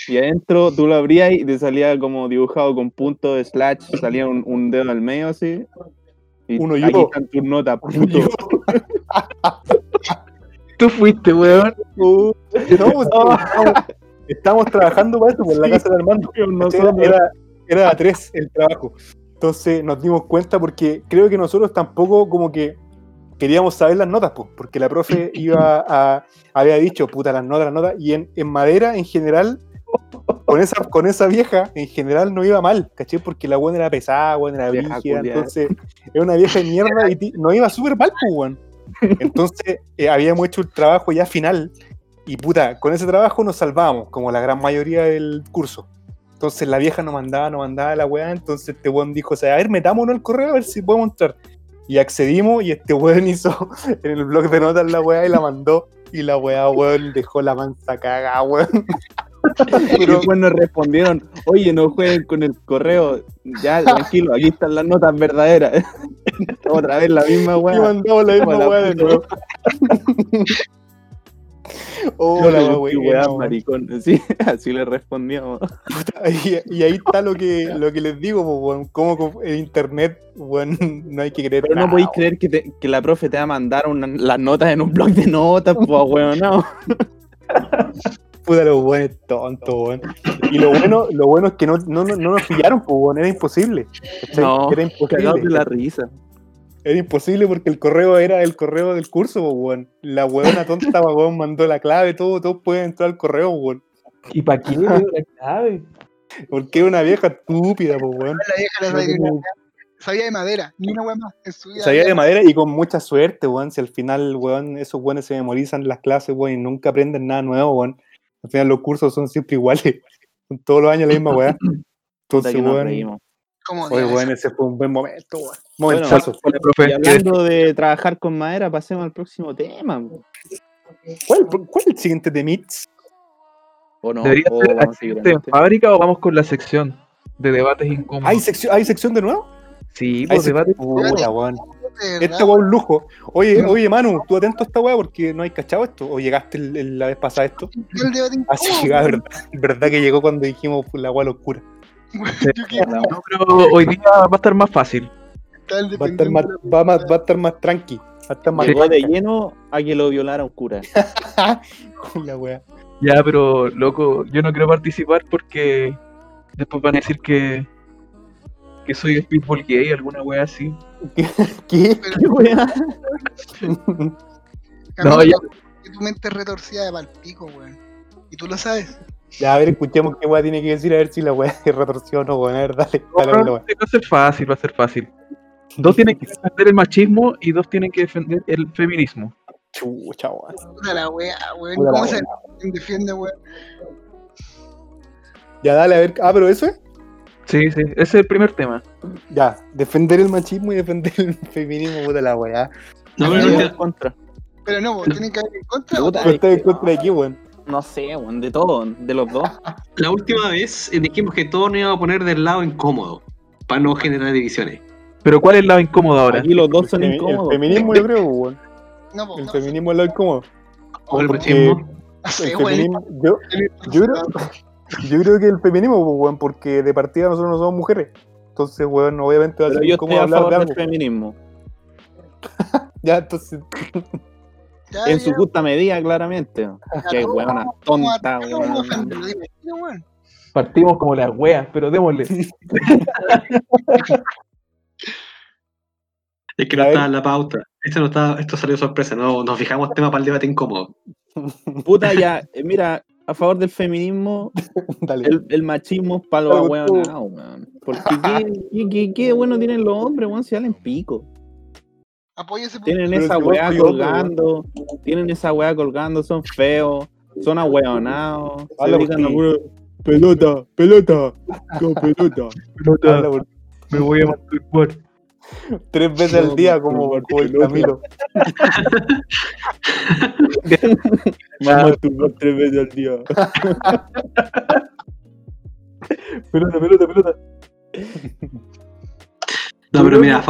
Y adentro tú lo abrías y te salía como dibujado con punto, slash, salía un, un dedo al medio así. Y Uno aquí yo. están tus notas, puto. Tú fuiste, weón. Uh, no, pues, estamos, trabajando para eso, por la casa de Armando. Era, era a tres el trabajo. Entonces nos dimos cuenta porque creo que nosotros tampoco como que queríamos saber las notas, pues, porque la profe iba a, había dicho, puta, las notas, las notas, y en, en madera en general, con esa, con esa vieja, en general no iba mal, ¿caché? Porque la buena era pesada, buena era Vieja brígida, entonces era una vieja de mierda y ti- no iba súper mal, pues, weón. Entonces eh, habíamos hecho el trabajo ya final y puta, con ese trabajo nos salvábamos, como la gran mayoría del curso. Entonces la vieja nos mandaba, nos mandaba la weá, entonces este weón dijo, o sea, a ver, metámonos al correo a ver si podemos entrar. Y accedimos y este weón hizo en el blog de notas la weá y la mandó. Y la weá, weón, dejó la mansa caga, weón. Y después nos respondieron, oye, no jueguen con el correo, ya, tranquilo, aquí están las notas verdaderas. Otra vez la misma Y weá. mandamos la misma weá de nuevo. Oh, la Qué weá, weá, weón. maricón. Sí, así le respondíamos. Y, y ahí está lo que, lo que les digo, pues, con el internet, weón, no hay que creer Pero no podéis creer que, te- que la profe te va a mandar una- las notas en un blog de notas, pues, weón, no. Puta, los weones tontos, weón. Y lo bueno, lo bueno es que no, no, no, no nos pillaron, pues. Era imposible. No, era Cagados de imposible. la risa. Era imposible porque el correo era el correo del curso, weón. La weona tonta, weón, mandó la clave, todo, todos pueden entrar al correo, weón. ¿Y para qué? weón, la clave? Porque era una vieja estúpida, po, weón. La vieja la sabía, sabía de madera, ni una wea más. Sabía de madera y con mucha suerte, weón. Si al final, weón, esos weones se memorizan las clases, weón, y nunca aprenden nada nuevo, weón. Al final los cursos son siempre iguales. Son todos los años la misma weá. Puta Entonces, weón. Como weón, ese fue un buen momento. Bueno, Y hablando de trabajar con madera, pasemos al próximo tema. ¿Cuál, cuál es el siguiente de Mits? ¿O no? ¿Debería ¿O ser accidente en adelante? fábrica o vamos con la sección de debates incómodos? ¿Hay sección, ¿Hay sección de nuevo? Sí, pues sección. debates. Puta, weón. de verdad. Esta weá es un lujo. Oye, oye, Manu, tú atento a esta weá porque no hay cachado esto. O llegaste el- el- la vez pasada a esto. El debate Así incómodo, llegaba, verdad, verdad que llegó cuando dijimos la weá locura. No, pero hoy día va a estar más fácil. Va a estar más, va, más- va a estar más tranqui. Va a estar más Llegó de lleno a que lo violara un cura. la weá. Ya, pero loco, yo no quiero participar porque después van a decir que que soy speedball gay, alguna wea así. ¿Qué? ¿Qué wea? No, ya. que tu mente es retorcida de palpico, weón. Y tú lo sabes. Ya, a ver, escuchemos qué weá tiene que decir, a ver si la weá es retorsión o no, weón. A ver, dale, dale, no, la weá. va a ser fácil, va a ser fácil. Dos tienen que defender el machismo y dos tienen que defender el feminismo. Chucha, weón. Puta la weá, weón. ¿Cómo se defiende, weón? Ya, dale, a ver. Ah, pero eso es. Sí, sí, ese es el primer tema. Ya, defender el machismo y defender el feminismo, puta la weá. No, pero no contra. Pero no, vos tienen que haber en contra. Estás en contra de aquí, weón. No sé, weón, de todo, de los dos. La última vez eh, dijimos que todos nos íbamos a poner del lado incómodo para no generar divisiones. Pero ¿cuál es el lado incómodo ahora? Aquí los dos son El, incómodos. el feminismo, yo creo, weón. No, El no, feminismo es lo incómodo. O el machismo. El weón. feminismo, yo, yo creo, yo creo que el feminismo, pues, weón, porque de partida nosotros no somos mujeres. Entonces, weón, obviamente va a Pero ser yo estoy incómodo a hablar de favor del algo. feminismo. Ya, entonces, Ya, En ya, su justa medida, claramente. Qué ¿cómo- weona cómo- tonta, weón. Partimos como las weas, pero démosle. Es que no estaba en la pauta. Esto, no estaba, esto salió sorpresa. No, nos fijamos tema para el debate incómodo. Puta, ya, eh, mira, a favor del feminismo, dale. el, el machismo para los weón. Porque qué, qué, qué, qué bueno tienen los hombres, weón, si valen pico. Tienen esa weá colgando, tienen esa weá colgando, son feos, son ahueonados, se Habla por dedican a ti. puro, pelota, pelota, con pelota. Por- Me voy a masturbar. tres veces No, al día, me- como, me- me- Camilo. Tú vas tres veces al día. Pelota, pelota, pelota. No, pero mira,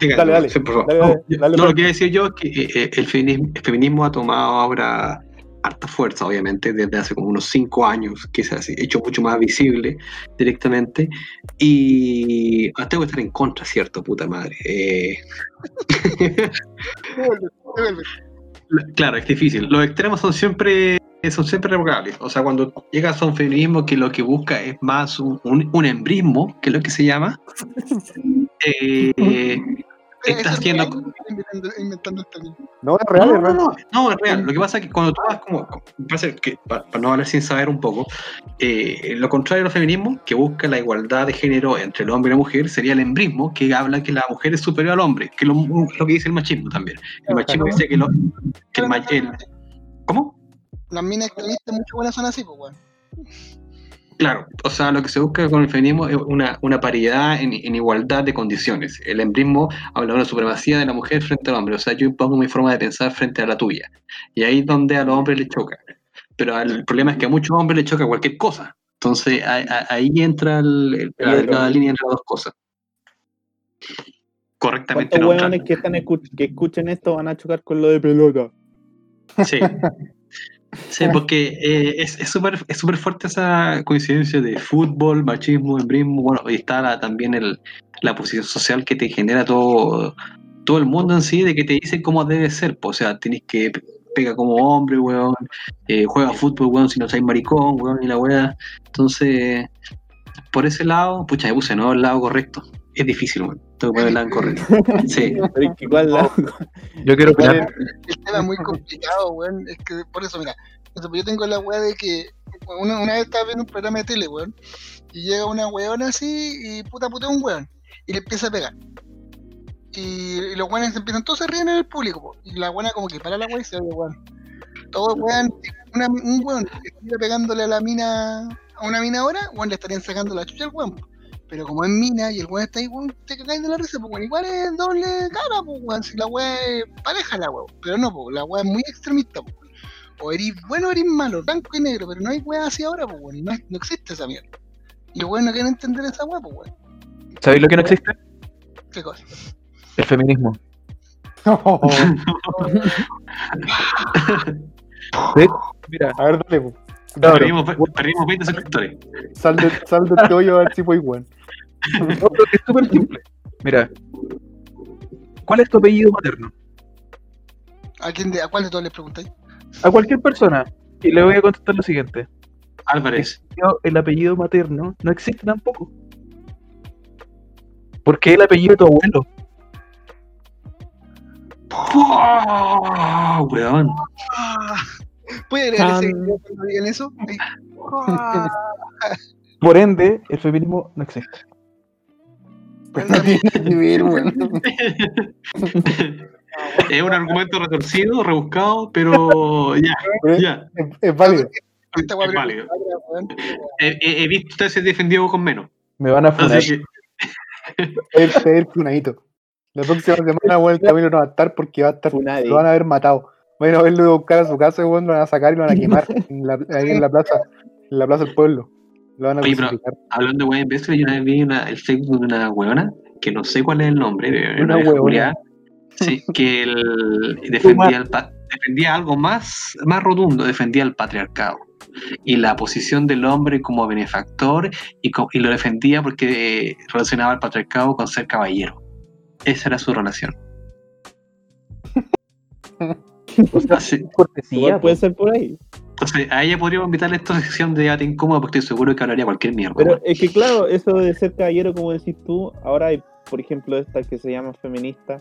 Dale, dale. sí, por favor. Dale, dale, No, dale, lo que iba a decir yo es que eh, eh, el, feminismo, el feminismo ha tomado ahora harta fuerza, obviamente, desde hace como unos cinco años, que se ha hecho mucho más visible directamente. Y ah, tengo que estar en contra, ¿cierto? Puta madre. Eh. Claro, es difícil. Los extremos son siempre son siempre revocables. O sea, cuando llegas a un feminismo que lo que busca es más un, un, un embrismo, que es lo que se llama, eh, estás inventando, inventando término. No, es real, no, es real. no, no, no, es real. Lo que pasa es que cuando tú vas como, pasa que, para, para no hablar sin saber un poco, eh, lo contrario al feminismo, que busca la igualdad de género entre el hombre y la mujer, sería el embrismo, que habla que la mujer es superior al hombre, que es lo, lo que dice el machismo también. El machismo dice que, lo, que el, el- ¿Cómo? Las minas extremistas muchas buenas son así, pues, weón. Claro, o sea, lo que se busca con el feminismo es una, una paridad en, en igualdad de condiciones. El embrismo habla de una supremacía de la mujer frente al hombre, o sea, yo impongo mi forma de pensar frente a la tuya. Y ahí es donde a los hombres les choca. Pero el problema es que a muchos hombres les choca cualquier cosa. Entonces ahí, ahí entra el- el- la delgada línea entre las dos cosas. Correctamente ¿Cuántos neutra. hueones que, están que escuchen esto van a chocar con lo de pelota? Sí. Sí, porque eh, es súper es súper fuerte esa coincidencia de fútbol, machismo, embrismo, bueno, y está la- también el, la posición social que te genera todo, todo el mundo en sí, de que te dice cómo debe ser, po. o sea, tienes que pe- pega como hombre, weón, eh, juega fútbol, weón, si no sois maricón, weón, y la weá. Entonces, por ese lado, pucha, me puse, ¿no? El lado correcto. Es difícil, weón. Tengo que ponerla en correr. Sí. Pero es que igual la- Yo quiero ¿Cuál opinar. El tema es muy complicado, weón. Es que por eso, mira, yo tengo la weá de que una, una vez estaba viendo un programa de tele, weón, y llega una weona así y puta putea un weón, y le empieza a pegar. Y, y los weones empiezan, todos se ríen en el público, po, y la weona como que para la weá y se oye, weón. Todo weón, una- un weón que estuviera pegándole a la mina, a una mina ahora, weón, le estarían sacando la chucha al weón. po. Pero como es mina y el weón está ahí, weón, te cagáis de la risa, pues weón, igual es doble cara, pues weón, si la weá es pareja la weón. Pero no, pues la weá es muy extremista, pues weón. O eres bueno o eres malo, blanco y negro, pero no hay weá así ahora, pues weón, no, existe esa mierda. Y los weones no quieren entender esa weá, pues weón. ¿Sabéis lo que no existe? ¿Qué cosa? El feminismo. ¿Sí? Mira, A ver, dale, po. Claro. Perdimos, perdimos 20 suscriptores. Sal de, sal de este hoyo a ver si voy weón. No, pero es súper simple. Mira, ¿cuál es tu apellido materno? ¿A, quién de, ¿A cuál de todos les preguntáis? A cualquier persona. Y le voy a contestar lo siguiente. Álvarez. El apellido materno no existe tampoco. Porque es el apellido de tu abuelo. ¡Oh, weón! ¿Puede leer ese video cuando digan eso? Por ende, el feminismo no existe. Pero no tiene nada que ver, weón. es un argumento retorcido, rebuscado, pero ya, ya. Es, es válido. Es válido. He, he- he visto usted se defendió con menos. Me van a funar. Que, el funadito. La próxima semana, el camino no va a estar porque va a estar. Lo van a haber matado. Van a verlo a buscar a su casa, weón, lo van a sacar y lo van a quemar en la, ahí en la plaza, en la plaza del pueblo. Lo van a Oye, pero- hablando de weón imbécil, yo una vez vi una- el Facebook de una weona, que no sé cuál es el nombre, pero Una una culiada, sí, que el- defendía, el defendía algo más, más rotundo, defendía el patriarcado. Y la posición del hombre como benefactor y, co- y lo defendía porque eh, relacionaba el patriarcado con ser caballero. Esa era su relación. Así- Cortesía. igual puede ser por ahí. Entonces, a ella podríamos invitarle a esta sección de debate incómodo porque estoy seguro que hablaría cualquier mierda. Pero weón. es que claro, eso de ser caballero, como decís tú, ahora hay, por ejemplo, esta que se llama feminista.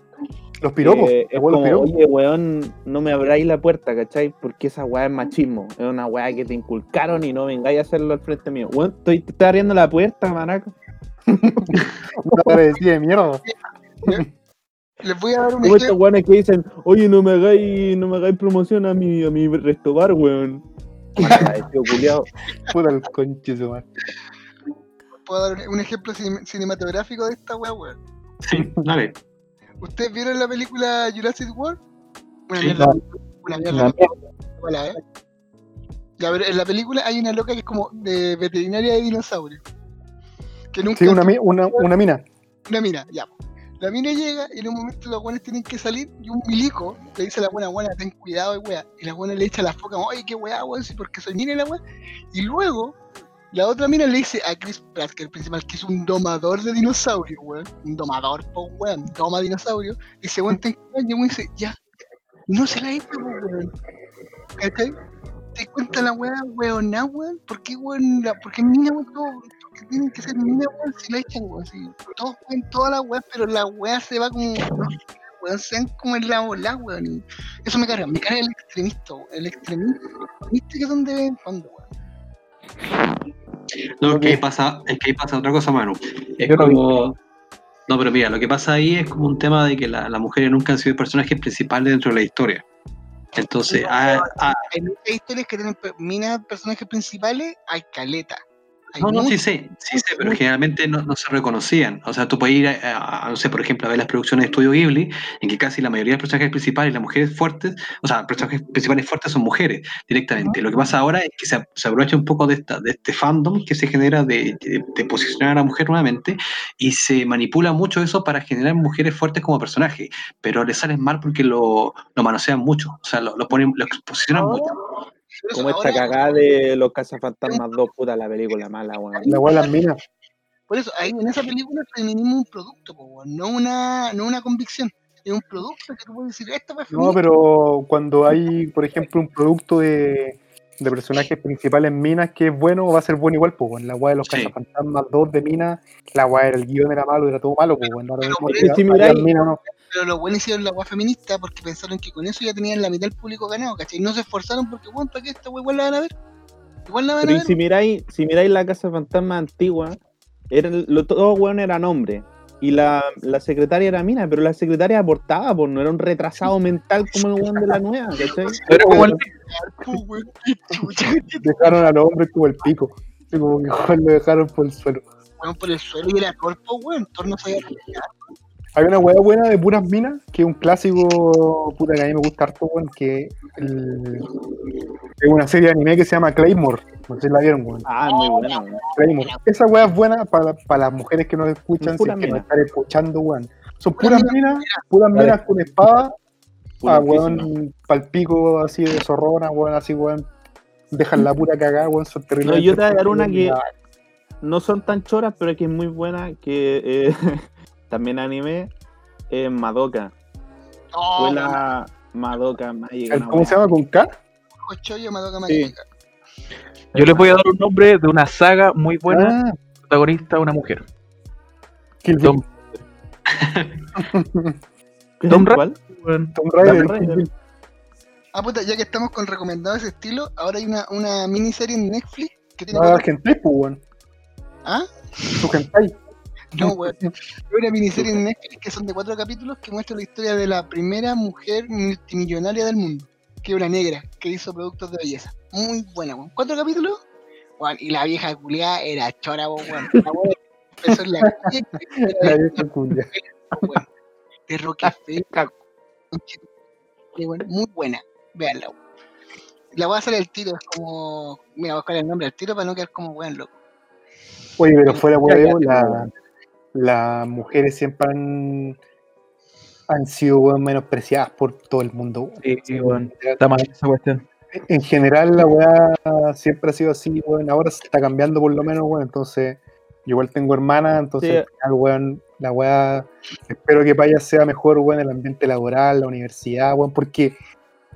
Los piropos. es como, piropos. oye, weón, no me abráis la puerta, ¿cachai? Porque esa weá es machismo. Es una weá que te inculcaron y no vengáis a hacerlo al frente mío. Weón, estoy, te estoy abriendo la puerta. Una parecida de mierda. Les voy a dar un Como estos weones que dicen, oye, no me hagáis, no me hagáis promoción a mi, a mi resto bar, weón. Culiao. Puta el conche su madre. Puedo dar un- ejemplo cine- cinematográfico de esta weá, weón. Sí, dale. ¿Ustedes vieron la película Jurassic World? Una Sí. mierda. No. Una Una mierda. Hola, ¿eh? Ya, pero en la película hay una loca que es como de veterinaria de dinosaurios. Que nunca. Sí, una, mi- una, una mina. una mina, ya. La mina llega y en un momento los buenos tienen que salir y un milico le dice a la buena, buena, ten cuidado, y. Y la buena le echa la foca, oye, qué wea, weón, sí, porque soy mina la wea. Y luego, la otra mina le dice a Chris Pratt, que el principal, que es un domador de dinosaurios, weón. Un domador, po, weón, doma dinosaurio. Y se weón, ten cuidado, y dice, ya, no se la hizo, weón. ¿Cachai? ¿Te cuenta la wea, weón, weón? ¿Por qué, weón, por qué mina, weón, que tienen que ser mina, weón, si la echan, weón, si todos pueden toda la weá, pero la weá se va como, no weón, sean como en la bola, weón, y eso me carga, me carga el extremista, weón, el extremista, ¿viste que son de vez en cuando, weón? No, es que ahí pasa, es que ahí pasa otra cosa, Manu. Es no como. No, pero mira, lo que pasa ahí es como un tema de que la- las mujeres nunca han sido personajes principales dentro de la historia. Entonces, ah, ah, Hay muchas historias que tienen minas personajes principales, hay caleta. Hay no, no, sí sé, sí sé, pero generalmente no, no se reconocían. O sea, tú puedes ir, a, a- a, no sé, por ejemplo, a ver las producciones de Estudio Ghibli, en que casi la mayoría de los personajes principales, las mujeres fuertes, o sea, personajes principales fuertes son mujeres directamente. Lo que pasa ahora es que se, se aprovecha un poco de, esta, de este fandom que se genera de, de- de posicionar a la mujer nuevamente y se manipula mucho eso para generar mujeres fuertes como personajes, pero le salen mal porque lo, lo manosean mucho, o sea, lo, lo ponen, lo exposicionan mucho. Como esta ahora- cagada de los cazafantasmas 2, puta, la película mala, weón. La de las minas. Por eso, ahí en esa película el feminismo es un producto, po, weón, no una, no una convicción. Es un producto que tú puedes decir, esto fue No, pero cuando hay, por ejemplo, un producto de, de personajes principales minas que es bueno, va a ser bueno igual, pues, weón. La weá de los Sí. cazafantasmas 2 de minas, la weá era el guion era malo, era todo malo, pues, weón. Eso, si miráis- minas no. Pero los buenos hicieron la weá feminista porque pensaron que con eso ya tenían la mitad del público ganado, ¿cachai? No se esforzaron porque, weón, ¿para qué esta igual la van a ver? Igual la van Pero a ver. si miráis, si miráis la casa fantasma antigua, eran, lo, todos weón eran hombres. Y la, la secretaria era mina, pero la secretaria aportaba, pues no era un retrasado mental como el weón de la nueva, ¿cachai? Era como el weón, qué chucha, Dejaron a los hombres como el pico. Como que lo dejaron por el suelo. weón, por el suelo y era cuerpo, weón. Thor no sabía respirar. Hay una weá buena de puras minas, que es un clásico, puta, que a mí me gusta harto, weón, que el- es una serie de anime que se llama Claymore. No sé si la vieron, weón. Ah, muy bueno. weón. Claymore. Esa weá es buena para, para las mujeres que nos escuchan, si es que nos están escuchando, weón. Son Puras minas, puras minas con espada, ah, weón, palpico así de zorrona, weón, así, weón. Dejan la pura cagada, weón, son terribles. No, yo te voy a dar una que- no son tan choras, pero que es muy buena, que eh, también anime, es Madoka. Oh, Fue la Madoka Magic. una ¿Cómo se llama? ¿Con K? Sí. Yo les voy a dar un nombre de una saga muy buena, Ah, protagonista una mujer. Kill Bill. Tom, Tom. Tomb Raider. Ah, puta, ya que estamos con recomendados ese estilo, ahora hay una, una miniserie en Netflix que tiene. Ah, hentai, pues, weón. ¿Ah? Su hentai. No, weón. Hay una miniserie en Netflix que son de cuatro capítulos que muestra la historia de la primera mujer multimillonaria del mundo, que es una negra que hizo productos de belleza. Muy buena, weón. ¿Cuatro capítulos? Weón, y la vieja culiada era chora, weón. La weón empezó en la calle, La vieja culia. weón, de. Qué bueno, Muy buena, véanla. weón. La voy a hacer el tiro, es como. Mira, voy a buscar el nombre al tiro para no quedar como weón loco. Oye, pero fuera huevo, la, las mujeres siempre han, han sido menospreciadas por todo el mundo. Sí, sí, weón. Está mal esa cuestión. En general, la weá siempre ha sido así, weón. Ahora se está cambiando por lo menos, weón. Entonces, yo igual tengo hermana, entonces, Sí. al final, weón, la weá, espero que para ella sea mejor, weón, el ambiente laboral, la universidad, weón, porque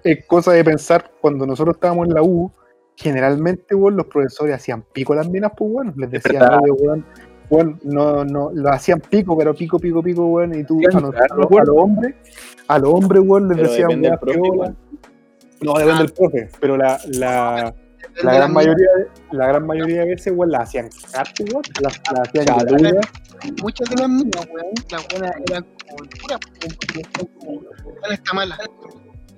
es cosa de pensar, cuando nosotros estábamos en la U, generalmente, weón, los profesores hacían pico a las minas, pues, weón, les decían, weón, weón, no, no, lo hacían pico, pero pico, pico, pico, weón, y tú, Sí, a, nosotros, claro, a los hombres, a los hombres, weón, les Pero decían, weón, profe, igual. No, depende del profe, pero la, la, la gran mayoría de, la gran mayoría de veces, weón, la hacían cartas, weón, la, la hacían Claro. Muchas de las minas, weón, las buenas eran como "Weón, está mala.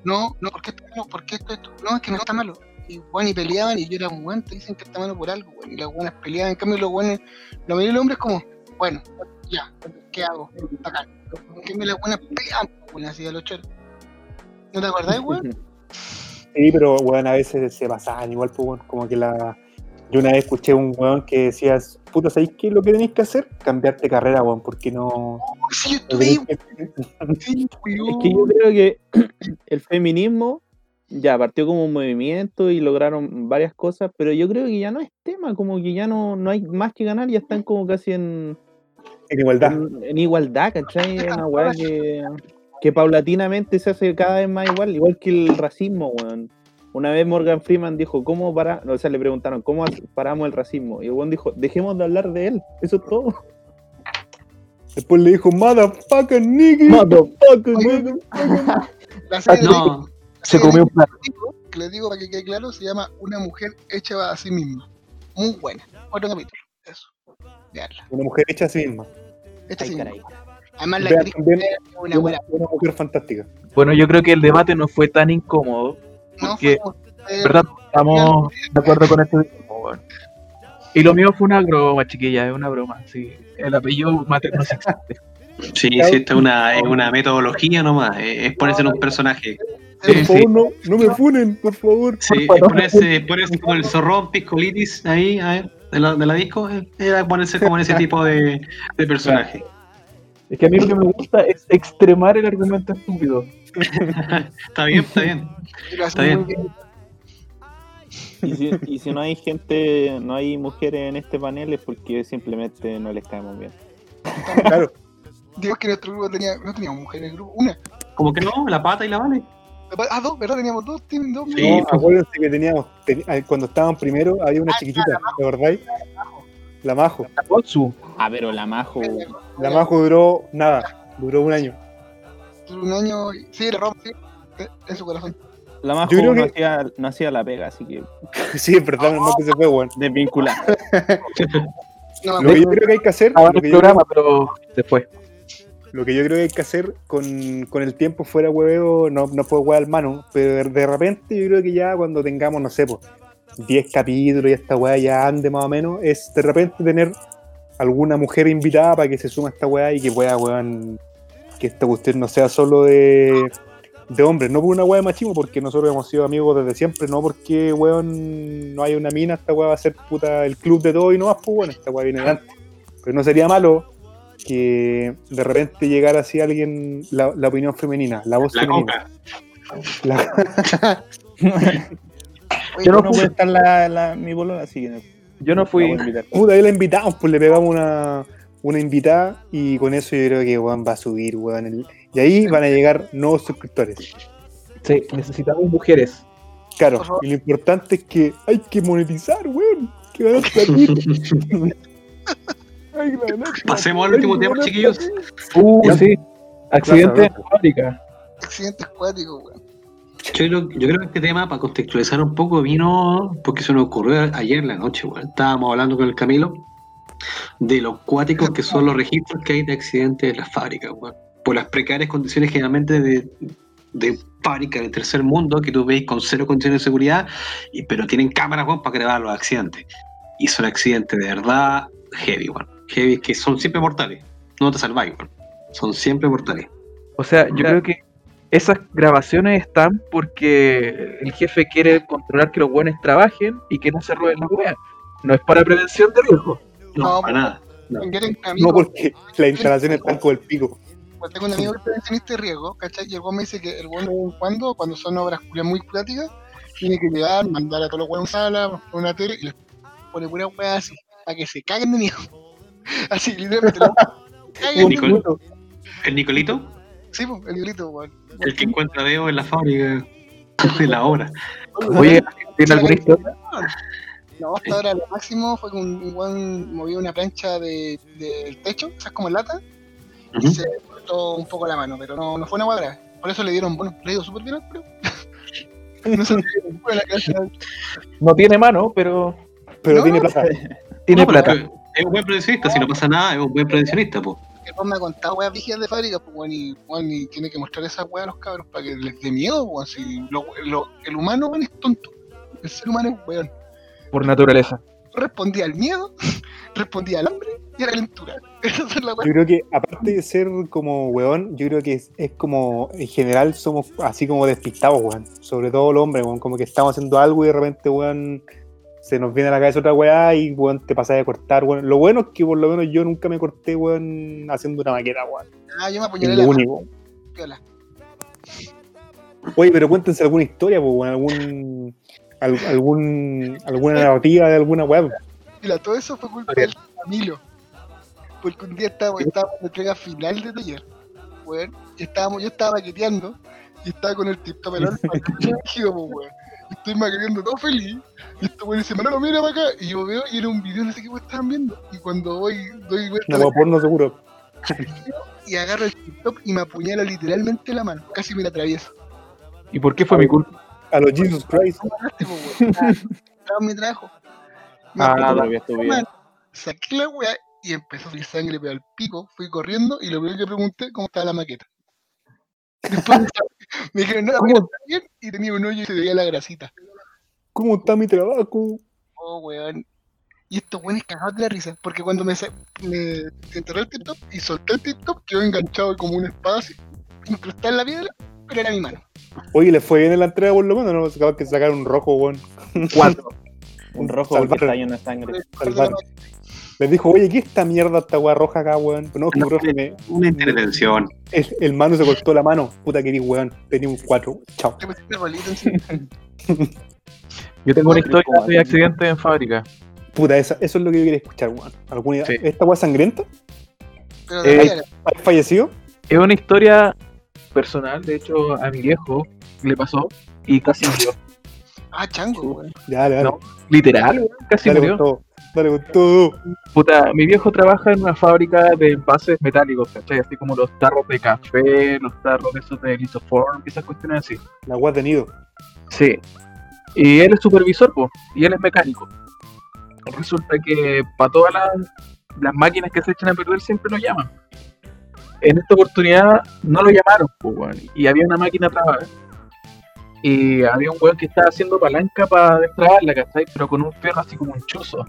No, no, ¿por qué? ¿Por qué esto, esto? No, es que no está malo. Y weón, y peleaban y yo era un weón, te dicen que está malo por algo. Y las buenas peleaban, en cambio los buenos, la mayoría de los hombres como, bueno, ya, ¿qué hago? Acá. En cambio las buenas peleaban, weón, así a los choros. ¿No te acordás, weón? Sí, pero weón, a veces se pasaban igual, pues, weón, como que la. Yo una vez escuché un weón que decía, puta, ¿sabéis qué es lo que tenéis que hacer? Cambiarte carrera, weón, porque no. Oh, sí, no que-. Es que yo creo que el feminismo ya partió como un movimiento y lograron varias cosas, pero yo creo que ya no es tema, como que ya no, no hay más que ganar, ya están como casi en, En igualdad. en, en igualdad, ¿cachai? Una weá que, que paulatinamente se hace cada vez más igual, igual que el racismo, weón. Una vez Morgan Freeman dijo, ¿cómo para? O sea, le preguntaron, ¿cómo paramos el racismo? Y el weón dijo, dejemos de hablar de él, eso es todo. Después le dijo, motherfucker, nigga. Motherfucker, nigga. La serie de No, Se comió un plato. que les digo para que quede claro, se llama Una mujer hecha a sí misma. Muy buena. Otro capítulo. Eso. Veanla. Una mujer hecha a sí misma. Hecha a sí misma. Además la Vean también es una Una, buena. una mujer fantástica. Bueno, yo creo que el debate no fue tan incómodo. No, fue eh, ¿Verdad? Estamos de acuerdo con esto. Y lo mío fue una broma, chiquilla, es una broma. Sí. El apellido materno existe. Sí, sí, esta es una, es una metodología nomás, es es ponerse en un personaje. Por Sí, favor, sí. no, no me funen, por favor. Sí, es ponerse, ponerse como el zorrón piscolitis ahí, a ver, de la, de la disco, eh, era ponerse como en ese tipo de, de personaje. Es que a mí lo que me gusta es extremar el argumento estúpido. Está bien, está bien. Está bien. Y si, y si no hay gente, no hay mujeres en este panel es porque simplemente no les caemos bien. Claro. Digo que nuestro grupo tenía, no teníamos mujeres en el grupo. Una. Como que no, la pata y la vale. Ah, dos, ¿verdad? Teníamos dos teams, dos. Sí. No, acuérdense que teníamos, ah, cuando estaban primero había una chiquitita, ¿te acordáis? La Majo. Otsu. Ah, pero la majo. La Majo duró nada, duró un año. Duró un año. y- Sí, la rompe, sí, en su corazón. La majo Yo creo no, que- hacía, no hacía la pega, así que Sí, es verdad, no que se fue, weón. desvincular. No, Lo que yo creo que hay que hacer, que el yo, programa, pero después. Lo que yo creo que hay que hacer con, con el tiempo fuera hueveo, no, no puedo huear al mano, pero de, repente yo creo que ya cuando tengamos, no sé, pues, 10 capítulos y esta weá ya ande más o menos, es de repente tener alguna mujer invitada para que se suma a esta weá y que pueda, weón, que esta cuestión no sea solo de, de hombres, no por una weá de machismo, porque nosotros hemos sido amigos desde siempre, no porque, weón, no hay una mina, esta weá va a ser puta el club de todo y no más, pues bueno, esta weá viene de antes. Pero no sería malo que de repente llegara así alguien, la, la opinión femenina, la voz La femenina. coca. La- Oye, Yo no no puede estar la, la, mi bolola, así que no- Yo no fui. a. Puta, ahí la invitamos, pues le pegamos una, una invitada y con eso yo creo que weón va a subir, weón. el- y ahí van a llegar nuevos suscriptores. Sí, necesitamos mujeres. Claro, y lo importante es que hay que monetizar, weón. Que. Hay que ganar Pasemos al último tema, chiquillos. Uh, Ya. sí. Accidente en fábrica. Accidentes cuáticos, weón. Yo creo, yo creo que este tema, para contextualizar un poco, vino porque se nos ocurrió ayer en la noche, weón. Estábamos hablando con el Camilo de los cuáticos que son los registros que hay de accidentes en las fábricas, weón. Por las precarias condiciones generalmente de, de fábrica del tercer mundo, que tú veis con cero condiciones de seguridad, y, pero tienen cámaras, weón, para grabar los accidentes. Y son accidentes de verdad heavy, weón. Heavy que son siempre mortales. No te salváis. Son siempre mortales. O sea, yo creo que esas grabaciones están porque el jefe quiere controlar que los buenos trabajen y que no se roben las weas. No es para prevención de riesgo. No, No, para nada. No, porque las instalaciones están con el pico. pues, tengo un amigo que es prevencionista de riesgo, ¿cachai? Y el me dice que el bueno de vez en cuando, cuando son obras muy cuáticas, tiene que llegar, mandar a todos los weones a una sala, poner una tele y les pone pura weá así, para que se caguen de miedo. Así, literalmente. de Nicol-. ¿El Nicolito? Sí, pues, el weón. El que encuentra dedos en la fábrica, en la obra. Oye, ¿tiene alguna historia? No, hasta ahora lo máximo fue que un un weón movió una plancha de- del techo, esas como lata, y se cortó un poco la mano, pero no, no fue una cuadra. Por eso le dieron, bueno, le dio súper bien al creo. no se la. No tiene mano, pero Pero No. tiene plaza. tiene No, pero plata. Es un buen prevencionista, si no pasa nada, es un buen prevencionista, po. El weón me ha contado weas vigias de fábrica, pues weón, y, weón, y tiene que mostrar esas weas a los cabros para que les dé miedo, weón. Si lo- lo- el humano, weón, es tonto. El ser humano es weón. Por naturaleza. Respondía al miedo, respondía al hambre y a la calentura. Esa es la wea. Yo creo que, aparte de ser como weón, yo creo que es, es como, en general, somos así como despistados, weón. Sobre todo los hombres, weón. Como que estamos haciendo algo y de repente, weón, se nos viene a la cabeza otra weá y, weón, te pasas de cortar, weón. Lo bueno es que por lo menos yo nunca me corté, weón, haciendo una maqueta, weón. Ah, yo me apuñalé la único. Oye, pero cuéntense alguna historia, pues, weón, algún, al- algún, alguna narrativa de alguna web. Mira, todo eso fue culpa del Camilo. Porque un día estábamos, estábamos en la entrega final de taller, weón, y estábamos, yo estaba maqueteando y estaba con el tip pelón pues, weón. Estoy maqueteando todo feliz. Y este weón dice, Manolo, mira para acá. Y yo veo, y era un video, no sé qué weón estaban viendo. Y cuando voy, doy vuelta web porno seguro. y agarro el TikTok y me apuñala literalmente la mano. Casi me la atravieso. ¿Y por qué fue mi culpa? A los Jesus Christ. No en mi trabajo. Me Ah, que estuvo bien. saqué la weá y empezó a salir sangre pero al pico, fui corriendo y lo primero que pregunté cómo estaba la maqueta. Después me dijeron, no, está bien y tenía un hoyo y se veía la grasita. ¿Cómo está mi trabajo? Oh, weón. Y estos weones cagados de la risa, porque cuando me, me enterré el tip-top y solté el tip-top, quedó enganchado como una espada así, incrustada en la piedra, pero era mi mano. Oye, les fue bien en la entrega por lo menos, ¿no? Se acaba que sacar un rojo, weón. Cuatro. Un rojo porque Salvaron. está lleno de sangre. Salvaron. Les dijo, oye, ¿qué es esta mierda, esta weá roja acá, weón? No, que profe, me- Una intervención. el, el mano se cortó la mano. Puta que eres, weón. Tenía un 4. Chao. Yo tengo una No, historia ¿cómo de accidente en fábrica. Puta, esa- eso es lo que yo quería escuchar, weón. ¿Alguna, Sí. ¿Esta weá sangrienta? Pero Eh, ¿Has fallecido? Es una historia personal, de hecho, a mi viejo le pasó y casi murió. Ah, chango, weón. Dale, dale. No, Literal, weón, casi dale murió. Con todo. Dale con todo. Puta, mi viejo trabaja en una fábrica de envases metálicos, ¿cachai? Así como los tarros de café, los tarros de esos de lisoform, esas cuestiones así. La guas de nido. Sí. Y él es supervisor, pues, y él es mecánico. Resulta que para todas las, las máquinas que se echan a perder siempre lo llaman. En esta oportunidad no lo llamaron, pues, weón, y había una máquina trabada. Y había un weón que estaba haciendo palanca para destrabarla, ¿cachai? Pero con un fierro así como un chuzo.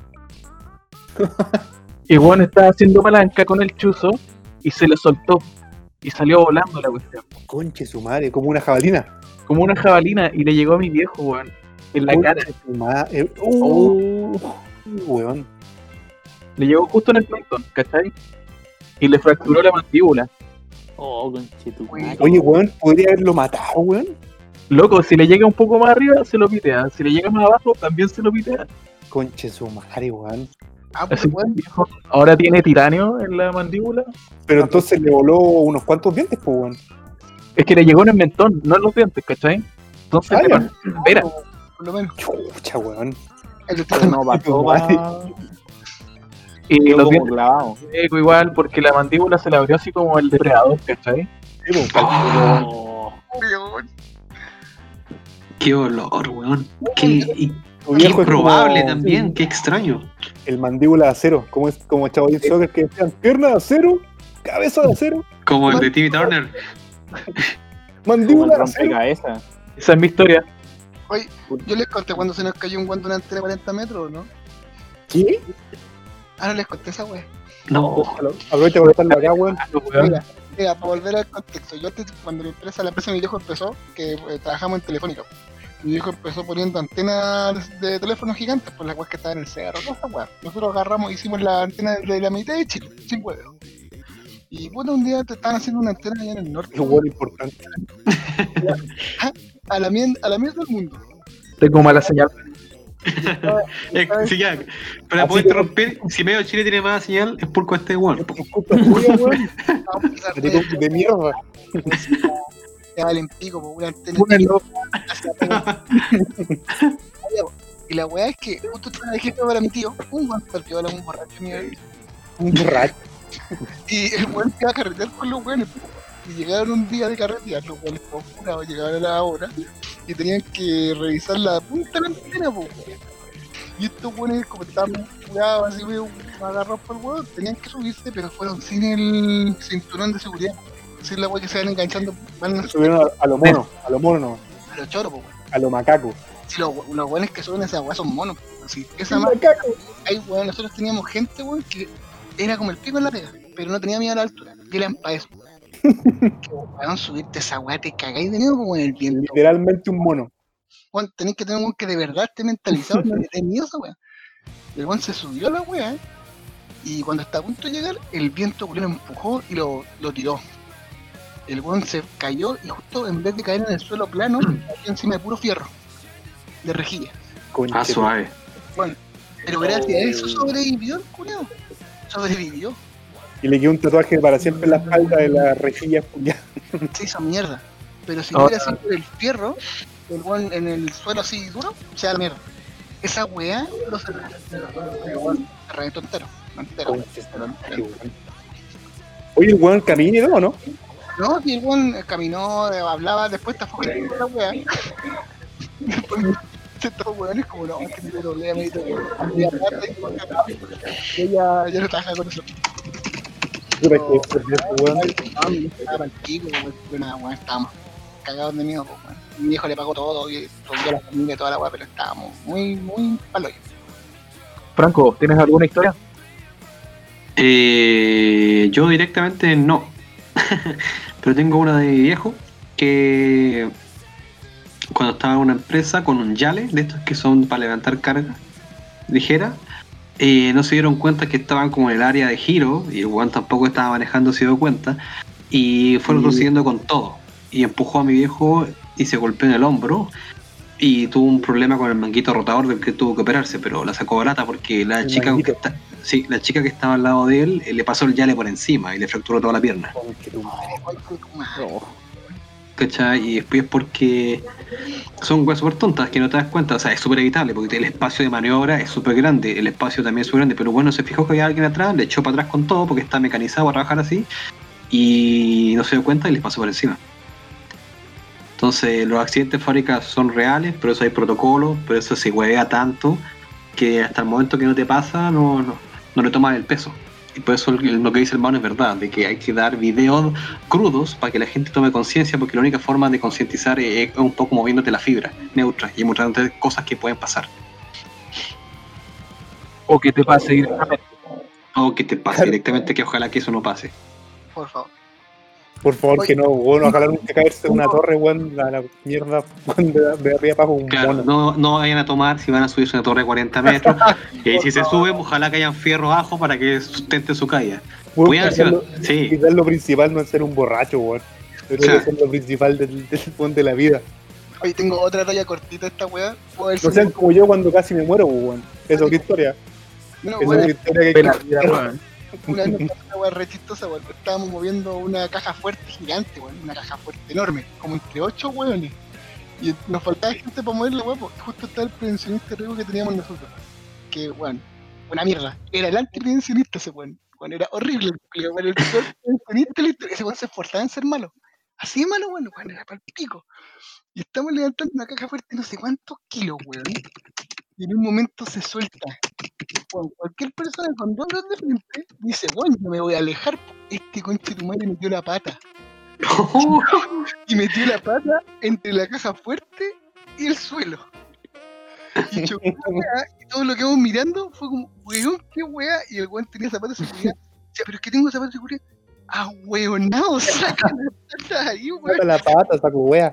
y estaba haciendo palanca con el chuzo y se le soltó. Y salió volando la cuestión. Conche su madre, como una jabalina. Como una jabalina y le llegó a mi viejo, weón. En la Conche cara. su madre. Uh, weón. Le llegó justo en el mentón, ¿cachai? Y le fracturó la mandíbula. Oh, conchetumare. Oye, weón, podría haberlo matado, weón. Loco, si le llega un poco más arriba, se lo pitea. Si le llega más abajo, también se lo pitea. Conche su madre, weón. Ah, pues, viejo, ahora tiene tiranio en la mandíbula. Pero entonces le voló unos cuantos dientes, pues, weón. Es que le llegó en el mentón, no en los dientes, ¿cachai? Entonces, Ah, le partió la vera. Por lo menos. Chucha, weón. El no pasó Y quedó los dientes igual, porque la mandíbula se le abrió así como el depredador, ¿cachai? Sí, pues, Oh, weón. Qué olor, weón. Qué, qué improbable como también, qué extraño. El mandíbula de acero, como es como Chavo en Soccer que decían pierna de acero, cabeza de acero, Como el de Timmy Turner. Mandíbula de acero. Esa es mi historia. Oye, yo les conté cuando se nos cayó un guante de una antena de 40 metros, ¿no? ¿Qué? Ah, no les conté esa wea. No. Aprovecha por estarlo acá, weón. Weón. Mira, mira, para volver al contexto, yo antes, cuando la empresa, la empresa de mi viejo empezó, que eh, trabajamos en Telefónica, mi viejo empezó poniendo antenas de teléfonos gigantes, por las weas que estaban en el cerro, toda esa wea. Nosotros agarramos, hicimos la antena de la mitad de Chile, sin huevo. Y bueno, un día te estaban haciendo una antena allá en el norte, Es weón importante. a la, mien- a la mierda del mundo. Tengo mala señal. Eh, sí, ya. Para Así poder que- interrumpir, si medio Chile tiene más señal, es por este weón. de mierda. Valen pico, hacia atrás. Y la weá es que justo estaba de jefe para mi tío, un guan perdió a un borracho nivel. Un borracho. Y el weón se iba a carretear con los weones. Y llegaron un día de carretear, los weones curados, llegaron a la hora y tenían que revisar la punta de la antena, po. Y estos weones, como estaban curados, así medio agarrados por el weón, tenían que subirse, pero fueron sin el cinturón de seguridad. Sin la weá que se van enganchando, van a Subieron a, a lo mono, a lo mono no, a los choros, po, a lo macaco. Si los, los weones que suben esa weá son monos, po. Esa más Macaco. Ay, weón, nosotros teníamos gente, weón, que era como el pico en la pega, pero no tenía miedo a la altura. Y eran para eso. Que, weón, subirte esa weá, te cagáis de miedo como en el viento. Literalmente un mono. Weón, tenés que tener un que de verdad esté mentalizado, no le dé miedo a esa weá. El weón se subió a la weá, y cuando está a punto de llegar, el viento lo empujó y lo, lo tiró. El weón se cayó y justo en vez de caer en el suelo plano, cayó encima de puro fierro. De rejilla. Ah, suave. Pero gracias a eso sobrevivió el culiao. Sobrevivió. Y le quedó un tatuaje para siempre en la espalda de la rejilla se hizo mierda. Pero si Ah. no hubiera sido por el fierro, el weón en el suelo así duro, se da la mierda. Esa weá lo se el weón se reventó entero. entero. Oye, el weón camina y todo, ¿no? No, y el weón caminó, hablaba, después está fue con la weá. Después estos weones como no, es que me doblea, me y ella ya no trabaja con nosotros. Estábamos cagados de miedo, pues, weón. Mi viejo le pagó todo, y rompió la familia y toda la weá, pero estábamos muy, muy palo. Franco, ¿tienes alguna historia? Eh, yo directamente no. Pero tengo una de mi viejo que cuando estaba en una empresa con un yale, de estos que son para levantar carga ligera, eh, no se dieron cuenta que estaban como en el área de giro y el guan tampoco estaba manejando, se dio cuenta y fueron Mm. consiguiendo con todo y empujó a mi viejo y se golpeó en el hombro y tuvo un problema con el manguito rotador del que tuvo que operarse, pero la sacó barata porque la El chica que manguito. está, sí, la chica que estaba al lado de él eh, le pasó el yale por encima y le fracturó toda la pierna. ¿cachai? Y después porque son weas súper tontas que no te das cuenta, o sea, es súper evitable porque el espacio de maniobra es súper grande, el espacio también es súper grande, pero bueno, se fijó que había alguien atrás, le echó para atrás con todo porque está mecanizado a trabajar así y no se dio cuenta y les pasó por encima. Entonces, los accidentes de fábrica son reales, pero eso hay protocolos, pero eso se huevea tanto que hasta el momento que no te pasa no, no, no le tomas el peso. Y por eso lo que dice el hermano es verdad, de que hay que dar videos crudos para que la gente tome conciencia, porque la única forma de concientizar es, es un poco moviéndote la fibra neutra y mostrándote cosas que pueden pasar. O que te pase directamente. O que te pase directamente, que ojalá que eso no pase. Por favor. Por favor, Oye. que no, bueno, ojalá nunca caerse de una torre, weón, la, la mierda, weón, de, de arriba para abajo, un Claro, mono. no, no vayan a tomar si van a subirse una torre de 40 metros. y si se suben, ojalá que hayan fierro abajo para que sustente su caída. Weón, ser- lo- sí. Quizás lo principal no es ser un borracho, weón. Pero Claro. es lo principal del, del weón de la vida. Oye, tengo otra talla cortita esta weá. No si sean me- como yo cuando casi me muero, weón. Eso es historia. No, Eso weón, historia que hay Pena que weón. Una vez me pasó una weá weón. Estábamos moviendo una caja fuerte gigante, weón. Una caja fuerte enorme, como entre ocho weones. Y nos faltaba gente para moverla, weón. Justo estaba el prevencionista riesgo que teníamos nosotros. Que, weón, una mierda. Era el antiprevencionista ese weón. Weón, era horrible. weón, el prevencionista. Ese weón se esforzaba en ser malo. Así de malo, weón, weón, era para el pico. Y estamos levantando una caja fuerte no sé cuántos kilos, weón. Y en un momento se suelta. Weón, cualquier persona con dos dedos de frente dice, bueno, yo me voy a alejar. Este conche tu madre metió la pata. Y metió la pata entre la caja fuerte y el suelo. Y chocó y todo lo que vamos mirando fue como, weón, qué weá. Y el weón tenía zapatos de seguridad. Ya, pero es que tengo zapatos de seguridad. Ah, weón, no, saca la pata ahí, weón. Saca la pata, saco wea.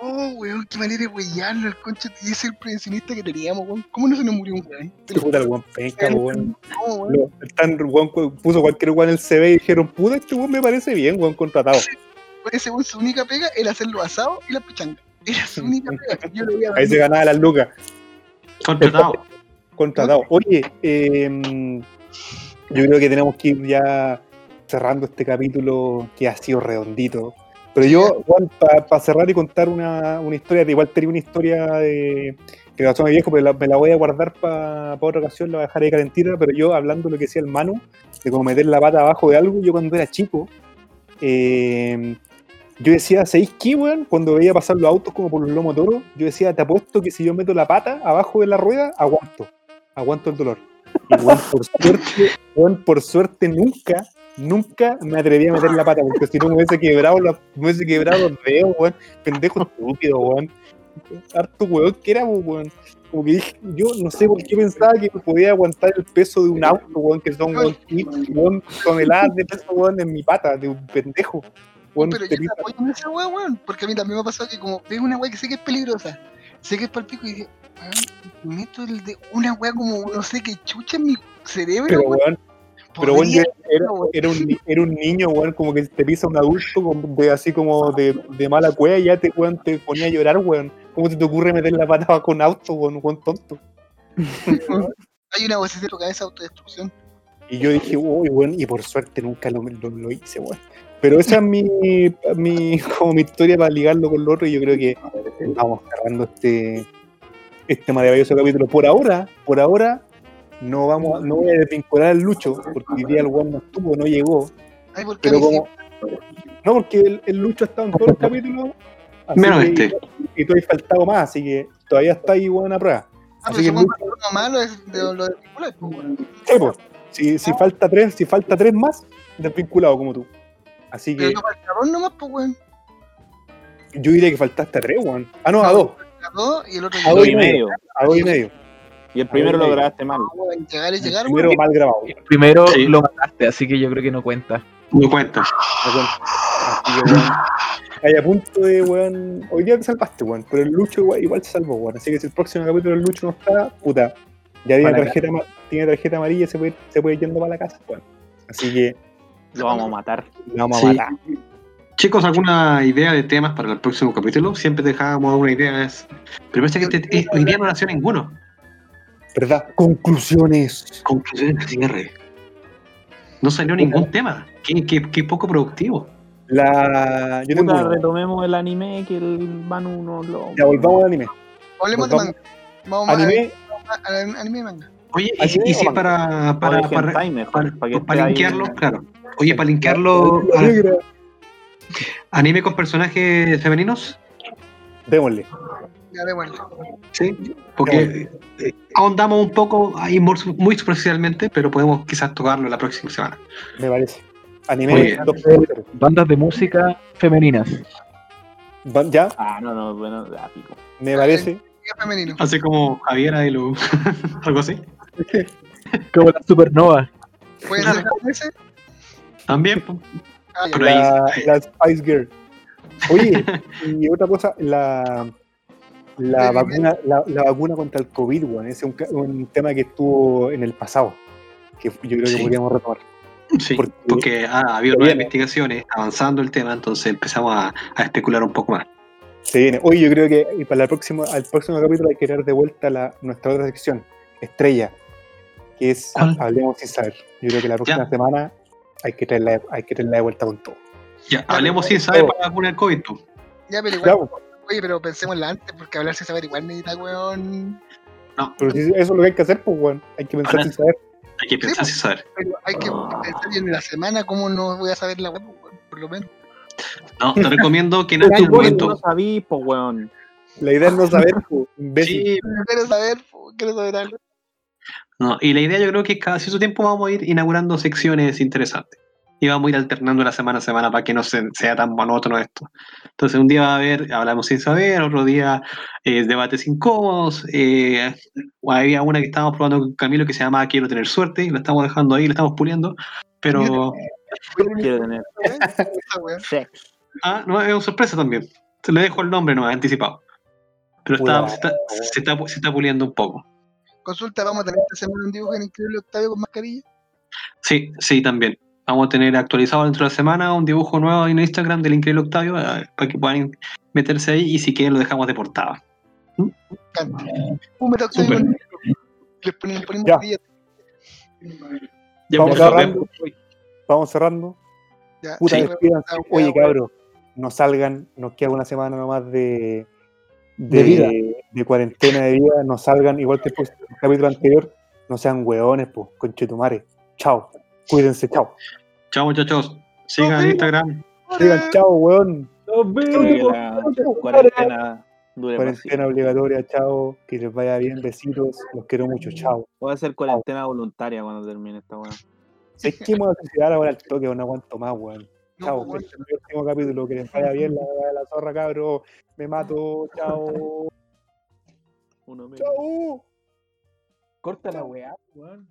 Oh, weón, qué manera de weyarlo el conche. Y ese es el prevencionista que teníamos, weón. ¿Cómo no se nos murió un weón? Te puta el weón penca, weón. Tan weón puso cualquier weón en el CV y dijeron, puta, este weón me parece bien, weón, contratado. ese weón su única pega era hacerlo asado y la pichanga. Era su única pega. Yo lo voy a Ahí se ganaba las lucas. Contratado. Contratado. Oye, eh, yo creo que tenemos que ir ya cerrando este capítulo que ha sido redondito. Pero yo, para cerrar y contar una, una historia, igual tenía una historia de, que pasó a mi viejo, pero me la voy a guardar para otra ocasión, la voy a dejar ahí calentita, pero yo hablando de lo que decía el mano, de cómo meter la pata abajo de algo, yo cuando era chico, eh, yo decía, ¿sabéis qué, weón? Cuando veía pasar los autos como por los lomos de oro, yo decía, te apuesto que si yo meto la pata abajo de la rueda, aguanto, aguanto el dolor. Y weón, por suerte, weón, por suerte nunca, nunca me atreví a meter la pata, porque si no me hubiese quebrado, la- me hubiese quebrado los dedos, weón. Pendejo estúpido, weón. Harto weón que éramos, weón. Como que dije, yo no sé por qué pensaba que podía aguantar el peso de un auto, weón, que son weón, weón, toneladas de peso, weón, en mi pata, de un pendejo. Weón, pero yo te apoyo en esa weá, weón. Porque a mí también me ha pasado que como veo una weá que sé que es peligrosa, sé que es para el pico y dije, weón, meto el de una weá como no sé qué chucha en mi cerebro, pero weón. pero podría era, era un, ni- era un niño, weón, como que te pisa un adulto con- de, así como de, de mala cueva y ya te, weón, te ponía a llorar, weón. ¿Cómo se te ocurre meter la pata bajo un auto, weón, weón tonto? Hay una voz de cabeza autodestrucción. Y yo dije, uy, weón, y por suerte nunca lo, lo, lo hice, weón. Pero esa es mi, mi, como mi historia para ligarlo con lo otro y yo creo que vamos cerrando este, este maravilloso capítulo. Por ahora, por ahora, no vamos a- no voy a desvincular al Lucho, porque hoy día el weón no estuvo, no llegó. Ay, ¿por qué Pero como. No, porque el, el Lucho ha estado en todos los capítulos. Menos este. Y tú has faltado más, así que todavía está ahí buena prueba. Ah, Así pero que Lucho- lo malo es de lo de vincular, pues. Sí, po. si, si falta tres, si falta tres más, desvinculado como tú. Así Pero que no falta dos nomás, pues, weón. yo diría que faltaste a tres, weón. Ah, no, a dos. A dos y el otro A Dos y medio. A dos y medio. Y el primero lo grabaste mal. weón. Llegar es llegar, Primero weón. mal grabado. Primero Sí. lo mataste, así que yo creo que no cuenta. No cuenta. No cuenta. Así que, weón. Ahí a punto de, weón. Hoy día te salvaste, weón. Pero el Lucho igual, igual se salvó, weón. Así que si el próximo capítulo el Lucho no está, puta. Ya tiene tarjeta, tiene tarjeta amarilla y se puede, se puede ir yendo para la casa, weón. Así que Lo vamos a matar. lo vamos a matar. Chicos, ¿alguna idea de temas para el próximo capítulo? Siempre dejábamos una idea. Es... Pero parece que este, hoy día no nació ninguno. ¿Verdad? Conclusiones. Conclusiones de cierre. No salió ningún tema. Qué, qué- qué poco productivo. La... Yo tengo Puta, retomemos el anime que el Manu no lo. Ya volvamos al anime. Hablemos de manga. Vamos a- Anime, a- a- anime y manga. Oye, y, si- y si para, Para, para, para, hentai mejor, para, para que para esté ahí linkearlo, claro. Oye, para linkearlo, anime con personajes femeninos, Démosle. Ya de vuelta. sí, porque eh, ahondamos un poco ahí muy, superficialmente, pero podemos quizás tocarlo la próxima semana. Me parece. Anime bien. 2.0. Bandas de música femeninas. ¿Ya? Ah, no, no, bueno, ya pico. Me parece. Femenino. Así como Javiera y lo, algo así. Como la supernova. ¿Puede ser ese? También, pues, Ah, La, ahí- la Spice Girl. Oye, y otra cosa, la, la, vacuna, la, la vacuna contra el COVID, weón, ese es un, tema que estuvo en el pasado, que yo creo que Sí. podríamos retomar. sí, Porque- porque ha habido nuevas investigaciones, avanzando el tema, entonces empezamos a, a especular un poco más. Se viene. Oye, yo creo que para el próximo, al próximo capítulo hay que traer de vuelta la, nuestra otra sección, Estrella, que es ¿Cuál? Hablemos sin saber. Yo creo que la próxima Ya. semana hay que traerla, hay que traerla de vuelta con todo. Ya, hablemos sin saber para la vacuna del COVID. pues. Ya, pero igual, Claro, oye, pero pensémosla antes, porque hablar sin saber igual necesita, weón. No, pero si eso es lo que hay que hacer, pues, weón. Hay que pensar Ahora- sin saber. hay que pensar sin saber. Pero hay que pensar bien en la semana cómo no voy a saber la web, weón, por lo menos. No, te recomiendo que en este tú, Tú no momento. sabís, pues, weón. La idea es no saber, pues, imbécil. Sí, Quiero saber, po, quiero saber algo. No, y la idea yo creo que cada cierto tiempo vamos a ir inaugurando secciones interesantes. Y vamos a ir alternando la semana a semana para que no se- sea tan monótono esto. Entonces, un día va a haber Hablamos sin saber, otro día eh, Debates incómodos. eh, había una que estábamos probando con Camilo que se llama Quiero tener suerte, y la estamos dejando ahí, la estamos puliendo. Pero, Quiero tener ah, no, es una sorpresa también. Se le dejo el nombre, no, anticipado. Pero está, se, está, se, está, se está puliendo un poco. Consulta, vamos a tener esta semana un dibujo en Increíble Octavio con mascarilla. Sí, sí, también. Vamos a tener actualizado dentro de la semana un dibujo nuevo en Instagram del Increíble Octavio eh, para que puedan meterse ahí y si quieren lo dejamos de portada. Canta. Un meta Octavio Súper. con Les ponemos, ponemos Ya. Vamos pues, cerrando. Vamos cerrando. Ya, Puta, Sí. despídanse. Ah, Oye, cabros, no salgan, nos queda una semana nomás de, de, De vida. de cuarentena de vida, no salgan, igual que el post- el capítulo anterior, no sean hueones, pues, conchetumare. Chao, cuídense, chao. Chao muchachos. Sigan en. Instagram. Digan chao, weón. Cuarentena dure Cuarentena obligatoria, chao, que les vaya bien, besitos, los quiero mucho, chao. Voy a hacer cuarentena voluntaria cuando termine esta weá. Es que me voy a ahora al toque, no aguanto más, weón. Chao, este es el próximo capítulo, que les vaya bien la, la zorra, cabro. Me mato, chao. Uno menos. Chao. Corta la weá, weón.